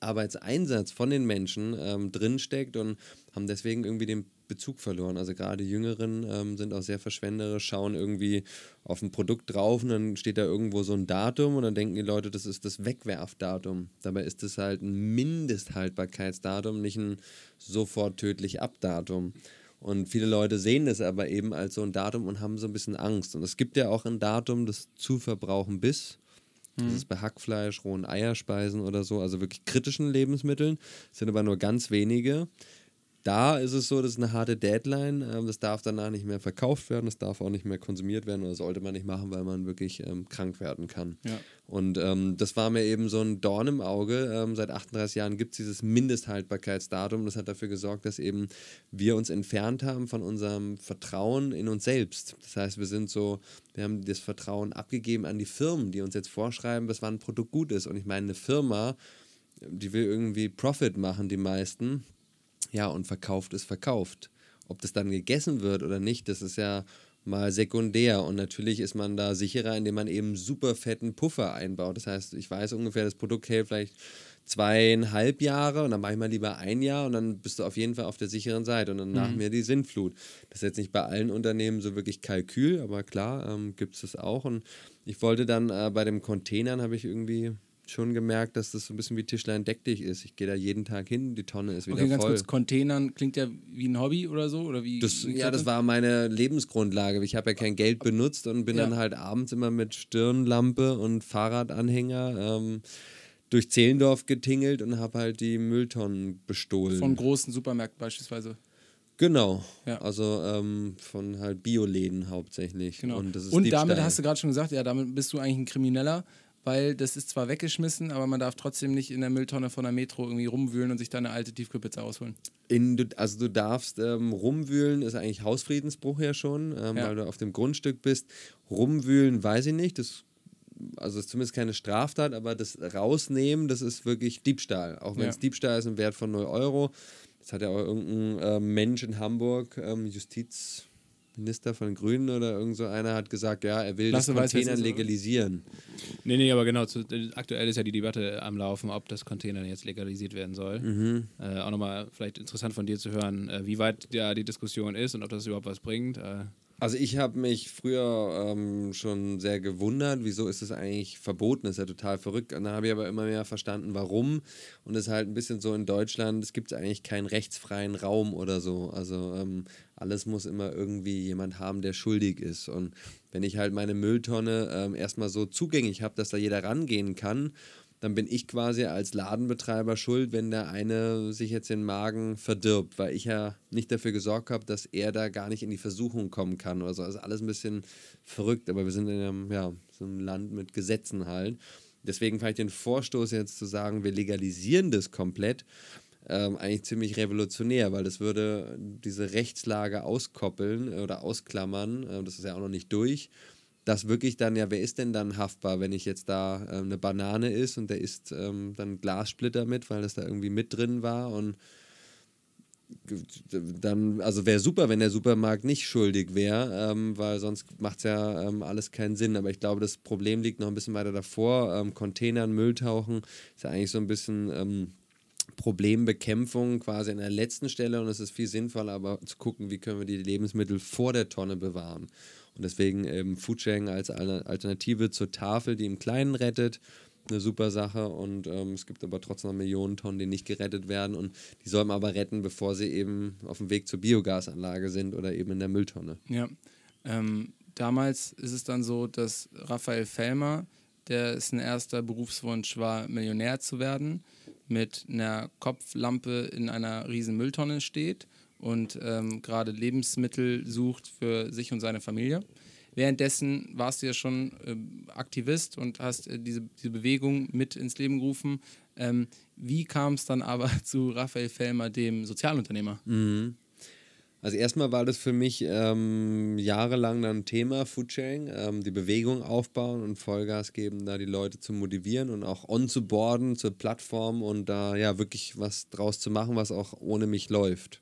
Arbeitseinsatz von den Menschen ähm, drinsteckt und haben deswegen irgendwie den Bezug verloren. Also gerade Jüngeren ähm, sind auch sehr verschwenderisch, schauen irgendwie auf ein Produkt drauf und dann steht da irgendwo so ein Datum und dann denken die Leute, das ist das Wegwerfdatum. Dabei ist es halt ein Mindesthaltbarkeitsdatum, nicht ein sofort tödlich Abdatum. Und viele Leute sehen das aber eben als so ein Datum und haben so ein bisschen Angst. Und es gibt ja auch ein Datum, das zu verbrauchen bis. Das ist bei Hackfleisch, rohen Eierspeisen oder so, also wirklich kritischen Lebensmitteln. Es sind aber nur ganz wenige. Da ist es so, das ist eine harte Deadline. Ähm, das darf danach nicht mehr verkauft werden, das darf auch nicht mehr konsumiert werden oder sollte man nicht machen, weil man wirklich ähm, krank werden kann. Ja. Und ähm, das war mir eben so ein Dorn im Auge. Ähm, seit 38 Jahren gibt es dieses Mindesthaltbarkeitsdatum. Das hat dafür gesorgt, dass eben wir uns entfernt haben von unserem Vertrauen in uns selbst. Das heißt, wir sind so, wir haben das Vertrauen abgegeben an die Firmen, die uns jetzt vorschreiben, was wann ein Produkt gut ist. Und ich meine, eine Firma, die will irgendwie Profit machen, die meisten. Ja, und verkauft ist verkauft. Ob das dann gegessen wird oder nicht, das ist ja mal sekundär. Und natürlich ist man da sicherer, indem man eben super fetten Puffer einbaut. Das heißt, ich weiß ungefähr, das Produkt hält vielleicht zweieinhalb Jahre und dann mache ich mal lieber ein Jahr und dann bist du auf jeden Fall auf der sicheren Seite und dann nach Mhm. mir die Sintflut. Das ist jetzt nicht bei allen Unternehmen so wirklich Kalkül, aber klar ähm, gibt es das auch. Und ich wollte dann äh, bei den Containern, habe ich irgendwie schon gemerkt, dass das so ein bisschen wie Tischlein deck dich ist. Ich gehe da jeden Tag hin, die Tonne ist wieder Okay, ganz voll. kurz, Containern klingt ja wie ein Hobby oder so? Oder wie, Das, ja, das war meine Lebensgrundlage. Ich habe ja kein Geld benutzt und bin Ja. dann halt abends immer mit Stirnlampe und Fahrradanhänger ähm, durch Zehlendorf getingelt und habe halt die Mülltonnen bestohlen. von großen Supermärkten beispielsweise. genau. Ja. Also ähm, von halt Bioläden hauptsächlich. Genau. Und, Und damit hast du gerade schon gesagt, ja, damit bist du eigentlich ein Krimineller, weil das ist zwar weggeschmissen, aber man darf trotzdem nicht in der Mülltonne von der Metro irgendwie rumwühlen und sich da eine alte Tiefkühlpizza rausholen. In, also du darfst ähm, rumwühlen, ist eigentlich Hausfriedensbruch ja schon, ähm, Ja. weil du auf dem Grundstück bist. Rumwühlen weiß ich nicht, das also ist zumindest keine Straftat, aber das Rausnehmen, das ist wirklich Diebstahl. Auch wenn es Ja. Diebstahl ist, im Wert von 0 Euro. Das hat ja auch irgendein ähm, Mensch in Hamburg, ähm, Justizminister von Grünen oder irgend so einer, hat gesagt, ja, er will Lasse das weiß, Containern ist, oder? legalisieren. Nee, nee, aber genau, zu, aktuell ist ja die Debatte am Laufen, ob das Container jetzt legalisiert werden soll. Mhm. Äh, auch nochmal vielleicht interessant von dir zu hören, äh, wie weit ja die Diskussion ist und ob das überhaupt was bringt. Äh, Also ich habe mich früher ähm, schon sehr gewundert, wieso ist es eigentlich verboten, ist ja total verrückt. Und dann habe ich aber immer mehr verstanden, warum. Und es ist halt ein bisschen so in Deutschland, es gibt eigentlich keinen rechtsfreien Raum oder so. Also ähm, alles muss immer irgendwie jemand haben, der schuldig ist. Und wenn ich halt meine Mülltonne ähm, erstmal so zugänglich habe, dass da jeder rangehen kann, dann bin ich quasi als Ladenbetreiber schuld, wenn der eine sich jetzt den Magen verdirbt, weil ich ja nicht dafür gesorgt habe, dass er da gar nicht in die Versuchung kommen kann oder so. Also alles ein bisschen verrückt, aber wir sind in einem, ja, so einem Land mit Gesetzen halt. Deswegen fand ich den Vorstoß jetzt zu sagen, wir legalisieren das komplett, ähm, eigentlich ziemlich revolutionär, weil das würde diese Rechtslage auskoppeln oder ausklammern. Äh, das ist ja auch noch nicht durch dass wirklich dann, ja, wer ist denn dann haftbar, wenn ich jetzt da ähm, eine Banane isst und der isst ähm, dann Glassplitter mit, weil das da irgendwie mit drin war und dann, also wäre super, wenn der Supermarkt nicht schuldig wäre, ähm, weil sonst macht es ja ähm, alles keinen Sinn. Aber ich glaube, das Problem liegt noch ein bisschen weiter davor. Ähm, Containern, Mülltauchen ist ja eigentlich so ein bisschen ähm, Problembekämpfung quasi an der letzten Stelle und es ist viel sinnvoller, aber zu gucken, wie können wir die Lebensmittel vor der Tonne bewahren. Und deswegen ähm, Foodsharing als Al- Alternative zur Tafel, die im Kleinen rettet, eine super Sache. Und ähm, es gibt aber trotzdem noch Millionen Tonnen, die nicht gerettet werden. Und die soll man aber retten, bevor sie eben auf dem Weg zur Biogasanlage sind oder eben in der Mülltonne. Ja. Ähm, damals ist es dann so, dass Raphael Fellmer, dessen erster Berufswunsch war, Millionär zu werden, mit einer Kopflampe in einer riesen Mülltonne steht und ähm, gerade Lebensmittel sucht für sich und seine Familie. Währenddessen warst du ja schon ähm, Aktivist und hast äh, diese, diese Bewegung mit ins Leben gerufen. Ähm, wie kam es dann aber zu Raphael Fellmer, dem Sozialunternehmer? Also erstmal war das für mich ähm, jahrelang dann Thema Foodsharing, ähm, die Bewegung aufbauen und Vollgas geben, da die Leute zu motivieren und auch on zu boarden zur Plattform und da ja wirklich was draus zu machen, was auch ohne mich läuft.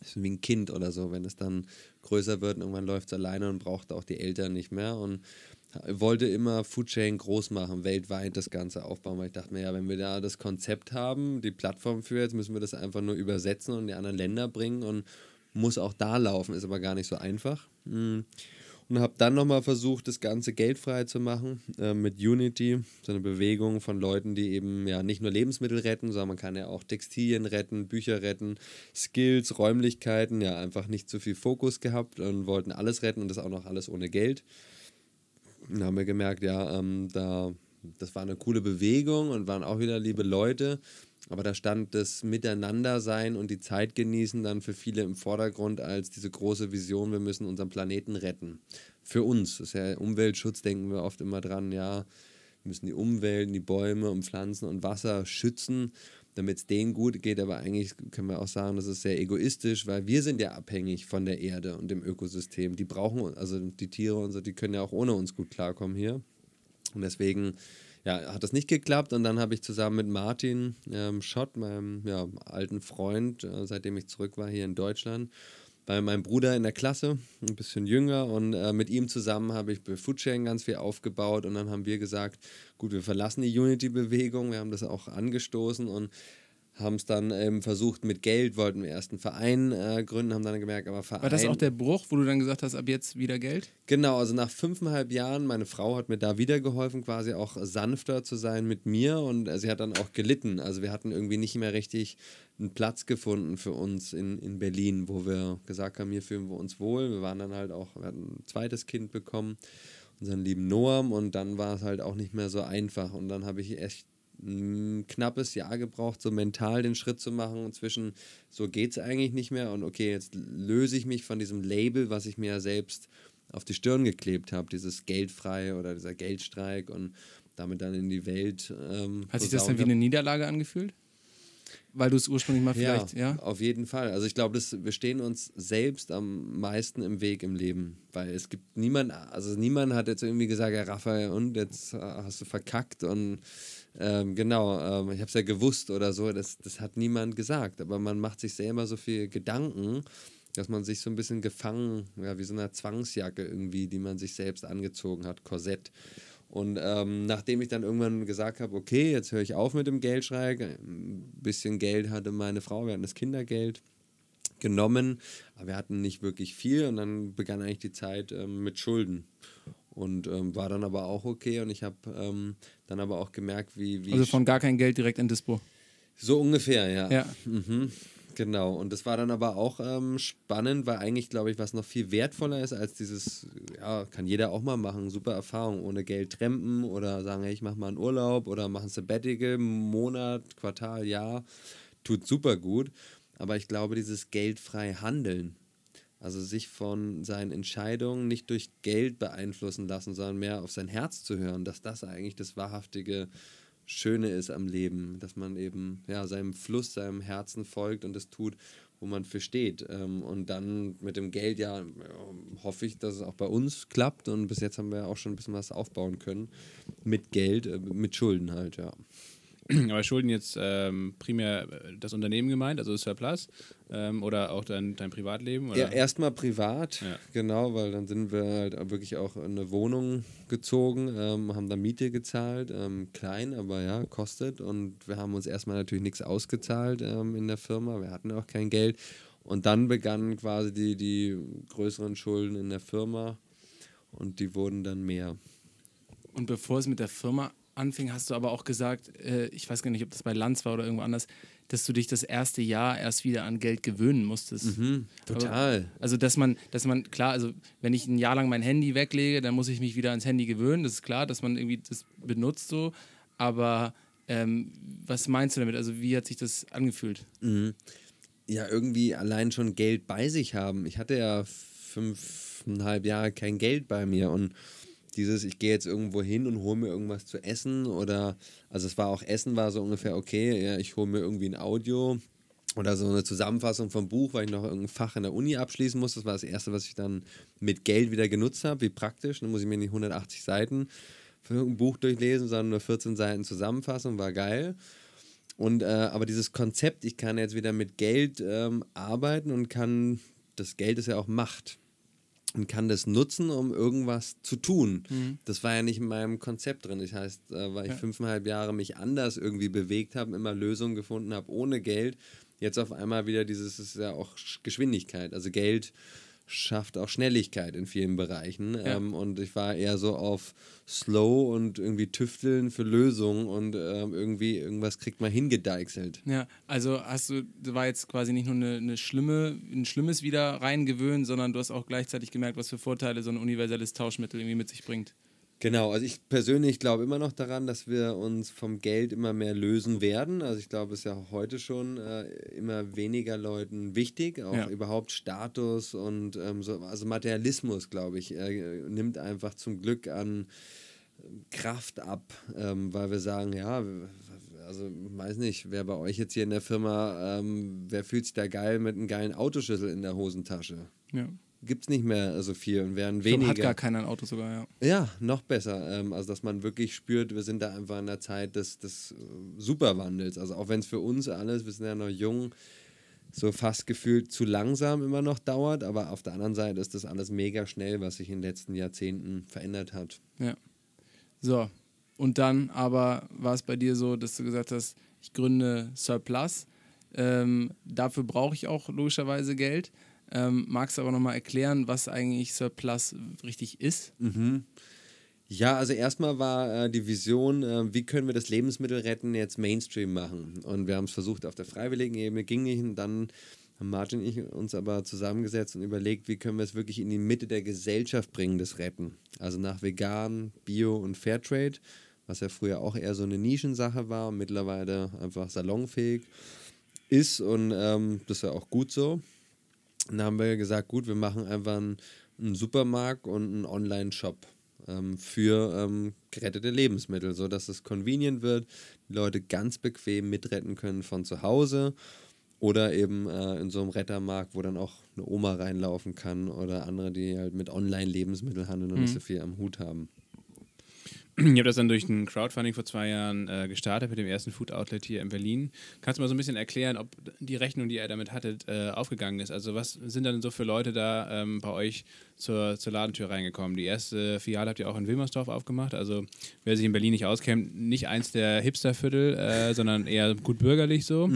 Ist wie ein Kind oder so, wenn es dann größer wird und irgendwann läuft es alleine und braucht auch die Eltern nicht mehr und wollte immer Foodsharing groß machen, weltweit das Ganze aufbauen, weil ich dachte mir, ja, wenn wir da das Konzept haben, die Plattform für jetzt, müssen wir das einfach nur übersetzen und in die anderen Länder bringen und muss auch da laufen, ist aber gar nicht so einfach. Mm. Und habe dann nochmal versucht, das Ganze geldfrei zu machen äh, mit Unity, so eine Bewegung von Leuten, die eben ja nicht nur Lebensmittel retten, sondern man kann ja auch Textilien retten, Bücher retten, Skills, Räumlichkeiten, ja einfach nicht zu viel Fokus gehabt und wollten alles retten und das auch noch alles ohne Geld. Dann haben wir gemerkt, ja, ähm, da, das war eine coole Bewegung und waren auch wieder liebe Leute. Aber da stand das Miteinandersein und die Zeit genießen dann für viele im Vordergrund als diese große Vision, wir müssen unseren Planeten retten. Für uns, das ist ja Umweltschutz, denken wir oft immer dran, ja, wir müssen die Umwelt, die Bäume und Pflanzen und Wasser schützen, damit es denen gut geht. Aber eigentlich können wir auch sagen, das ist sehr egoistisch, weil wir sind ja abhängig von der Erde und dem Ökosystem. Die brauchen, also die Tiere und so, die können ja auch ohne uns gut klarkommen hier. Und deswegen ja, hat das nicht geklappt und dann habe ich zusammen mit Martin ähm, Schott, meinem ja, alten Freund, äh, seitdem ich zurück war hier in Deutschland, bei meinem Bruder in der Klasse, ein bisschen jünger und äh, mit ihm zusammen habe ich bei Foodsharing ganz viel aufgebaut und dann haben wir gesagt, gut, wir verlassen die Unity-Bewegung, wir haben das auch angestoßen und haben es dann ähm, versucht mit Geld, wollten wir erst einen Verein äh, gründen, haben dann gemerkt, aber Verein... War das auch der Bruch, wo du dann gesagt hast, ab jetzt wieder Geld? Genau, also nach fünfeinhalb Jahren, meine Frau hat mir da wieder geholfen, quasi auch sanfter zu sein mit mir und äh, sie hat dann auch gelitten. Also wir hatten irgendwie nicht mehr richtig einen Platz gefunden für uns in, in Berlin, wo wir gesagt haben, hier fühlen wir uns wohl. Wir waren dann halt auch, wir hatten ein zweites Kind bekommen, unseren lieben Noam und dann war es halt auch nicht mehr so einfach und dann habe ich echt ein knappes Jahr gebraucht, so mental den Schritt zu machen und zwischen so geht es eigentlich nicht mehr und okay, jetzt löse ich mich von diesem Label, was ich mir ja selbst auf die Stirn geklebt habe, dieses Geldfrei oder dieser Geldstreik und damit dann in die Welt. Ähm, Hat sich das dann wie eine Niederlage angefühlt? Weil du es ursprünglich mal vielleicht, ja, ja? Auf jeden Fall. Also ich glaube, wir stehen uns selbst am meisten im Weg im Leben. Weil es gibt niemand, also niemand hat jetzt irgendwie gesagt, ja, Raphael, und jetzt hast du verkackt und ähm, genau, ähm, ich habe es ja gewusst oder so, das, das hat niemand gesagt. Aber man macht sich selber so viel Gedanken, dass man sich so ein bisschen gefangen, ja, wie so eine Zwangsjacke irgendwie, die man sich selbst angezogen hat, Korsett. Und ähm, nachdem ich dann irgendwann gesagt habe, okay, jetzt höre ich auf mit dem Geldschreik, ein bisschen Geld hatte meine Frau, wir hatten das Kindergeld genommen, aber wir hatten nicht wirklich viel und dann begann eigentlich die Zeit ähm, mit Schulden. Und ähm, war dann aber auch okay und ich habe ähm, dann aber auch gemerkt, wie, wie. Also von gar kein Geld direkt in Dispo. So ungefähr, ja. Ja. Mhm. Genau, und das war dann aber auch ähm, spannend, weil eigentlich, glaube ich, was noch viel wertvoller ist als dieses, ja, kann jeder auch mal machen, super Erfahrung, ohne Geld trampen oder sagen, hey, ich mache mal einen Urlaub oder mache ein Sabbatical, Monat, Quartal, Jahr, tut super gut. Aber ich glaube, dieses geldfrei Handeln, also sich von seinen Entscheidungen nicht durch Geld beeinflussen lassen, sondern mehr auf sein Herz zu hören, dass das eigentlich das wahrhaftige Schöne ist am Leben, dass man eben ja, seinem Fluss, seinem Herzen folgt und es tut, wo man für steht. Ähm, und dann mit dem Geld, ja, hoffe ich, dass es auch bei uns klappt. Und bis jetzt haben wir auch schon ein bisschen was aufbauen können. Mit Geld, äh, mit Schulden halt, ja. Aber Schulden jetzt ähm, primär äh, das Unternehmen gemeint, also Surplus ähm, oder auch dein, dein Privatleben? Oder? Ja, erstmal privat, ja. genau, weil dann sind wir halt wirklich auch in eine Wohnung gezogen, ähm, haben da Miete gezahlt, ähm, klein, aber ja, kostet und wir haben uns erstmal natürlich nichts ausgezahlt ähm, in der Firma, wir hatten auch kein Geld und dann begannen quasi die, die größeren Schulden in der Firma und die wurden dann mehr. Und bevor es mit der Firma anfing, hast du aber auch gesagt, äh, ich weiß gar nicht, ob das bei Lanz war oder irgendwo anders, dass du dich das erste Jahr erst wieder an Geld gewöhnen musstest. Mhm, total. Aber, also, dass man, dass man, klar, also wenn ich ein Jahr lang mein Handy weglege, dann muss ich mich wieder ans Handy gewöhnen. Das ist klar, dass man irgendwie das benutzt so. Aber ähm, was meinst du damit? Also, wie hat sich das angefühlt? Mhm. Ja, irgendwie allein schon Geld bei sich haben. Ich hatte ja fünfeinhalb Jahre kein Geld bei mir und dieses, ich gehe jetzt irgendwo hin und hole mir irgendwas zu essen oder, also es war auch Essen war so ungefähr okay, ja, ich hole mir irgendwie ein Audio oder so eine Zusammenfassung vom Buch, weil ich noch irgendein Fach in der Uni abschließen muss. Das war das erste, was ich dann mit Geld wieder genutzt habe, wie praktisch. Dann muss ich mir nicht 180 Seiten für irgendein Buch durchlesen, sondern nur 14 Seiten Zusammenfassung, war geil. Und äh, aber dieses Konzept, ich kann jetzt wieder mit Geld ähm, arbeiten und kann, das Geld ist ja auch Macht und kann das nutzen, um irgendwas zu tun. Mhm. Das war ja nicht in meinem Konzept drin. Das heißt, äh, weil ich ja. fünfeinhalb Jahre mich anders irgendwie bewegt habe, immer Lösungen gefunden habe ohne Geld. Jetzt auf einmal wieder dieses, ist ja auch Geschwindigkeit. Also Geld schafft auch Schnelligkeit in vielen Bereichen. Ja. Ähm, und ich war eher so auf Slow und irgendwie Tüfteln für Lösungen und ähm, irgendwie irgendwas kriegt man hingedeichselt. Ja, also hast du, war jetzt quasi nicht nur eine, eine schlimme, ein schlimmes wieder reingewöhnt, sondern du hast auch gleichzeitig gemerkt, was für Vorteile so ein universelles Tauschmittel irgendwie mit sich bringt. Genau, also ich persönlich glaube immer noch daran, dass wir uns vom Geld immer mehr lösen werden. Also ich glaube, es ist ja heute schon äh, immer weniger Leuten wichtig, auch Ja. überhaupt Status und ähm, so, also Materialismus, glaube ich, äh, nimmt einfach zum Glück an ähm, Kraft ab, ähm, weil wir sagen, ja, also weiß nicht, wer bei euch jetzt hier in der Firma, ähm, wer fühlt sich da geil mit einem geilen Autoschlüssel in der Hosentasche? Ja. Gibt es nicht mehr so viel und werden glaub, weniger. hat gar keiner ein Auto sogar, ja. Ja, noch besser. Ähm, also, dass man wirklich spürt, wir sind da einfach in der Zeit des, des äh, Superwandels. Also, auch wenn es für uns alles, wir sind ja noch jung, so fast gefühlt zu langsam immer noch dauert. Aber auf der anderen Seite ist das alles mega schnell, was sich in den letzten Jahrzehnten verändert hat. Ja. So. Und dann aber war es bei dir so, dass du gesagt hast, ich gründe Surplus. Ähm, dafür brauche ich auch logischerweise Geld. Ähm, magst du aber nochmal erklären, was eigentlich Surplus richtig ist? Ja, also erstmal war äh, die Vision, äh, wie können wir das Lebensmittelretten jetzt Mainstream machen? Und wir haben es versucht auf der freiwilligen Ebene, ging nicht. Und dann haben Martin und ich uns aber zusammengesetzt und überlegt, wie können wir es wirklich in die Mitte der Gesellschaft bringen, das Retten. Also nach vegan, Bio und Fairtrade, was ja früher auch eher so eine Nischensache war und mittlerweile einfach salonfähig ist. Und ähm, das ja auch gut so. Und dann haben wir gesagt, gut, wir machen einfach einen, einen Supermarkt und einen Online-Shop ähm, für ähm, gerettete Lebensmittel, sodass es convenient wird, die Leute ganz bequem mitretten können von zu Hause oder eben äh, in so einem Rettermarkt, wo dann auch eine Oma reinlaufen kann oder andere, die halt mit Online-Lebensmitteln handeln und nicht so viel am Hut haben. Ich habe das dann durch ein Crowdfunding vor zwei Jahren äh, gestartet mit dem ersten Food Outlet hier in Berlin. Kannst du mal so ein bisschen erklären, ob die Rechnung, die ihr damit hattet, äh, aufgegangen ist? Also was sind dann so für Leute da ähm, bei euch zur, zur Ladentür reingekommen? Die erste Filiale habt ihr auch in Wilmersdorf aufgemacht. Also wer sich in Berlin nicht auskennt, nicht eins der Hipsterviertel, äh, sondern eher gut bürgerlich so.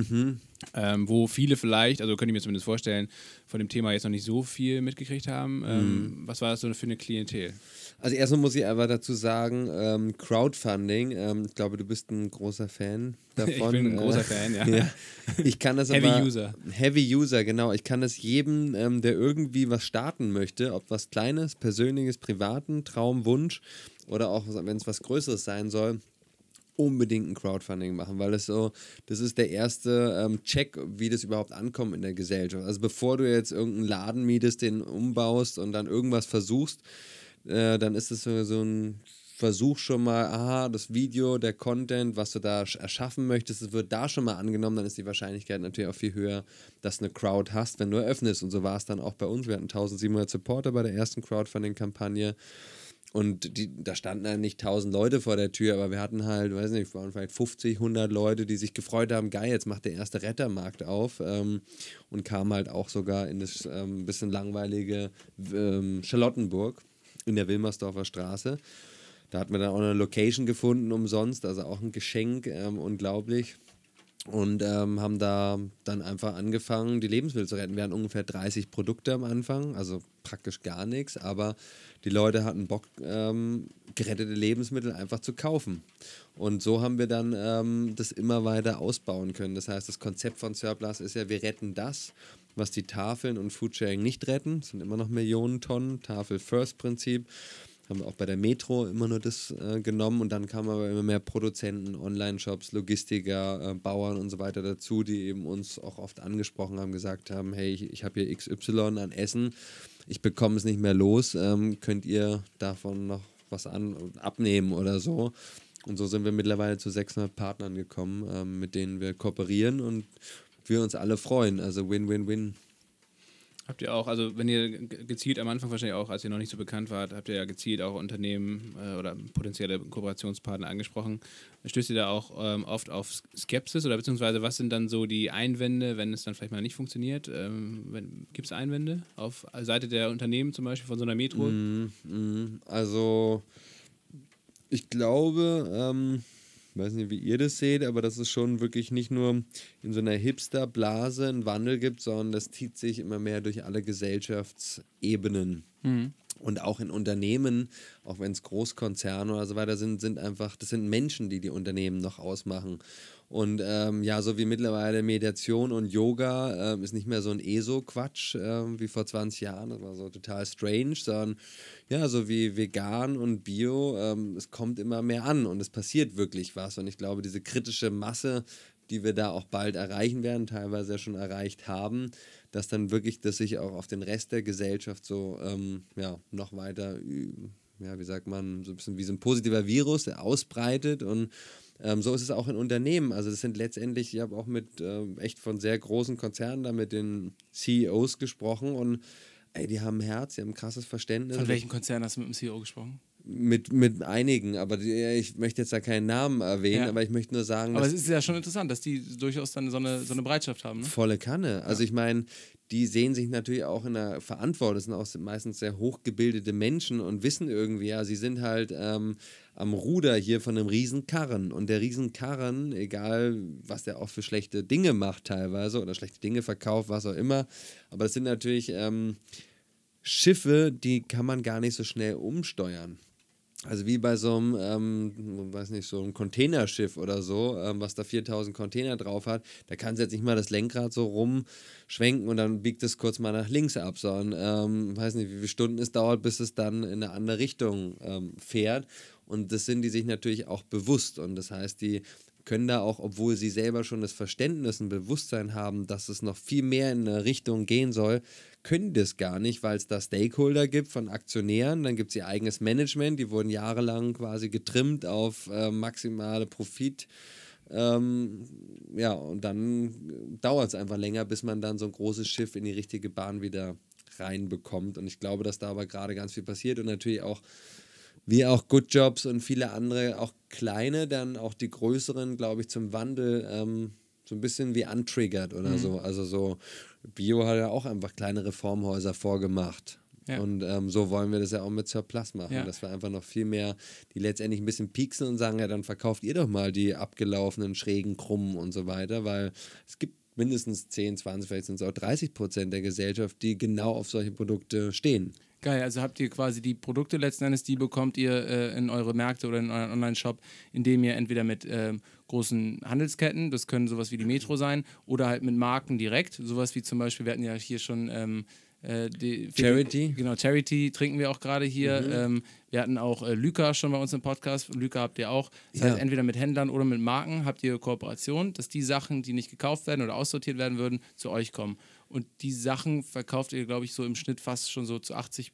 Ähm, wo viele vielleicht, also könnte ich mir zumindest vorstellen, von dem Thema jetzt noch nicht so viel mitgekriegt haben. Ähm, Was war das so für eine Klientel? Also erstmal muss ich aber dazu sagen, ähm, Crowdfunding, ähm, ich glaube, du bist ein großer Fan davon. Ich bin ein großer äh, Fan, ja. ja. Ich kann das Heavy aber, User. Heavy User, genau. Ich kann es jedem, ähm, der irgendwie was starten möchte, ob was Kleines, Persönliches, Privaten, Traum, Wunsch oder auch, wenn es was Größeres sein soll, unbedingt ein Crowdfunding machen, weil es so, das ist der erste ähm, Check, wie das überhaupt ankommt in der Gesellschaft. Also bevor du jetzt irgendeinen Laden mietest, den umbaust und dann irgendwas versuchst, äh, dann ist es so, so ein Versuch schon mal, aha, das Video, der Content, was du da sch- erschaffen möchtest, es wird da schon mal angenommen, dann ist die Wahrscheinlichkeit natürlich auch viel höher, dass eine Crowd hast, wenn du eröffnest. Und so war es dann auch bei uns. Wir hatten 1700 Supporter bei der ersten Crowdfunding-Kampagne. Und die, da standen dann nicht 1000 Leute vor der Tür, aber wir hatten halt, weiß nicht, waren vielleicht 50, 100 Leute, die sich gefreut haben, geil, jetzt macht der erste Rettermarkt auf ähm, und kam halt auch sogar in das ähm, bisschen langweilige ähm, Charlottenburg in der Wilmersdorfer Straße. Da hatten wir dann auch eine Location gefunden umsonst, also auch ein Geschenk, ähm, unglaublich. Und ähm, haben da dann einfach angefangen, die Lebensmittel zu retten. Wir hatten ungefähr 30 Produkte am Anfang, also praktisch gar nichts, aber die Leute hatten Bock, ähm, gerettete Lebensmittel einfach zu kaufen. Und so haben wir dann ähm, das immer weiter ausbauen können. Das heißt, das Konzept von Surplus ist ja, wir retten das, was die Tafeln und Foodsharing nicht retten. Das sind immer noch Millionen Tonnen, Tafel-First-Prinzip haben wir auch bei der Metro immer nur das äh, genommen. Und dann kamen aber immer mehr Produzenten, Online-Shops, Logistiker, äh, Bauern und so weiter dazu, die eben uns auch oft angesprochen haben, gesagt haben, hey, ich, ich habe hier XY an Essen, ich bekomme es nicht mehr los, ähm, könnt ihr davon noch was an abnehmen oder so. Und so sind wir mittlerweile zu 600 Partnern gekommen, ähm, mit denen wir kooperieren. Und wir uns alle freuen. Also Win-Win-Win. Habt ihr auch, also wenn ihr ge- gezielt am Anfang wahrscheinlich auch, als ihr noch nicht so bekannt wart, habt ihr ja gezielt auch Unternehmen äh, oder potenzielle Kooperationspartner angesprochen. Stößt ihr da auch ähm, oft auf Skepsis oder beziehungsweise was sind dann so die Einwände, wenn es dann vielleicht mal nicht funktioniert? Ähm, Gibt es Einwände auf Seite der Unternehmen zum Beispiel von so einer Metro? Mhm, Also, ich glaube, ähm, weiß nicht, wie ihr das seht, aber dass es schon wirklich nicht nur in so einer Hipster-Blase einen Wandel gibt, sondern das zieht sich immer mehr durch alle Gesellschaftsebenen. Und auch in Unternehmen, auch wenn es Großkonzerne oder so weiter sind, sind einfach, das sind Menschen, die die Unternehmen noch ausmachen. Und ähm, ja, so wie mittlerweile Meditation und Yoga ähm, ist nicht mehr so ein ESO-Quatsch ähm, wie vor 20 Jahren. Das war so total strange, sondern ja, so wie vegan und Bio, ähm, es kommt immer mehr an und es passiert wirklich was. Und ich glaube, diese kritische Masse, die wir da auch bald erreichen werden, teilweise ja schon erreicht haben, dass dann wirklich das sich auch auf den Rest der Gesellschaft so ähm, ja, noch weiter, ja, wie sagt man, so ein bisschen wie so ein positiver Virus, der ausbreitet und ähm, so ist es auch in Unternehmen. Also das sind letztendlich, ich habe auch mit ähm, echt von sehr großen Konzernen da mit den CEOs gesprochen und ey, die haben ein Herz, die haben ein krasses Verständnis. Von welchem Konzern hast du mit dem CEO gesprochen? Mit, mit einigen, aber die, ich möchte jetzt da keinen Namen erwähnen, Ja. aber ich möchte nur sagen, Aber es ist ja schon interessant, dass die durchaus dann so eine, so eine Bereitschaft haben. Ne? Volle Kanne. Also ich meine, die sehen sich natürlich auch in der Verantwortung. Das sind auch meistens sehr hochgebildete Menschen und wissen irgendwie, ja, sie sind halt ähm, am Ruder hier von einem Riesenkarren. Und der Riesenkarren, egal was der auch für schlechte Dinge macht teilweise oder schlechte Dinge verkauft, was auch immer, aber das sind natürlich ähm, Schiffe, die kann man gar nicht so schnell umsteuern. Also wie bei so einem, ähm, weiß nicht, so einem Containerschiff oder so, ähm, was da 4000 Container drauf hat, da kannst du jetzt nicht mal das Lenkrad so rumschwenken und dann biegt es kurz mal nach links ab, sondern ähm, weiß nicht, wie viele Stunden es dauert, bis es dann in eine andere Richtung ähm, fährt. Und das sind die sich natürlich auch bewusst. Und das heißt, die können da auch, obwohl sie selber schon das Verständnis und Bewusstsein haben, dass es noch viel mehr in eine Richtung gehen soll, können das gar nicht, weil es da Stakeholder gibt von Aktionären, dann gibt es ihr eigenes Management, die wurden jahrelang quasi getrimmt auf äh, maximale Profit. Ähm, ja, und dann dauert es einfach länger, bis man dann so ein großes Schiff in die richtige Bahn wieder reinbekommt. Und ich glaube, dass da aber gerade ganz viel passiert und natürlich auch wie auch Good Jobs und viele andere, auch kleine, dann auch die größeren, glaube ich, zum Wandel ähm, so ein bisschen wie untriggert oder Mhm. so. Also so, Bio hat ja auch einfach kleine Reformhäuser vorgemacht. Ja. Und ähm, so wollen wir das ja auch mit Surplus machen, Ja. dass wir einfach noch viel mehr, die letztendlich ein bisschen pieksen und sagen, ja, dann verkauft ihr doch mal die abgelaufenen, schrägen, krummen und so weiter, weil es gibt mindestens 10, 20, vielleicht sind es auch 30 Prozent der Gesellschaft, die genau auf solche Produkte stehen. Geil, also habt ihr quasi die Produkte letzten Endes, die bekommt ihr äh, in eure Märkte oder in euren Online-Shop, indem ihr entweder mit ähm, großen Handelsketten, das können sowas wie die Metro sein, oder halt mit Marken direkt, sowas wie zum Beispiel, wir hatten ja hier schon ähm, äh, die, Charity. Die, genau, Charity trinken wir auch gerade hier. Ähm, wir hatten auch äh, Lyca schon bei uns im Podcast. Lyca habt ihr auch. Das Ja. heißt, entweder mit Händlern oder mit Marken habt ihr Kooperation, dass die Sachen, die nicht gekauft werden oder aussortiert werden würden, zu euch kommen. Und die Sachen verkauft ihr, glaube ich, so im Schnitt fast schon so zu 80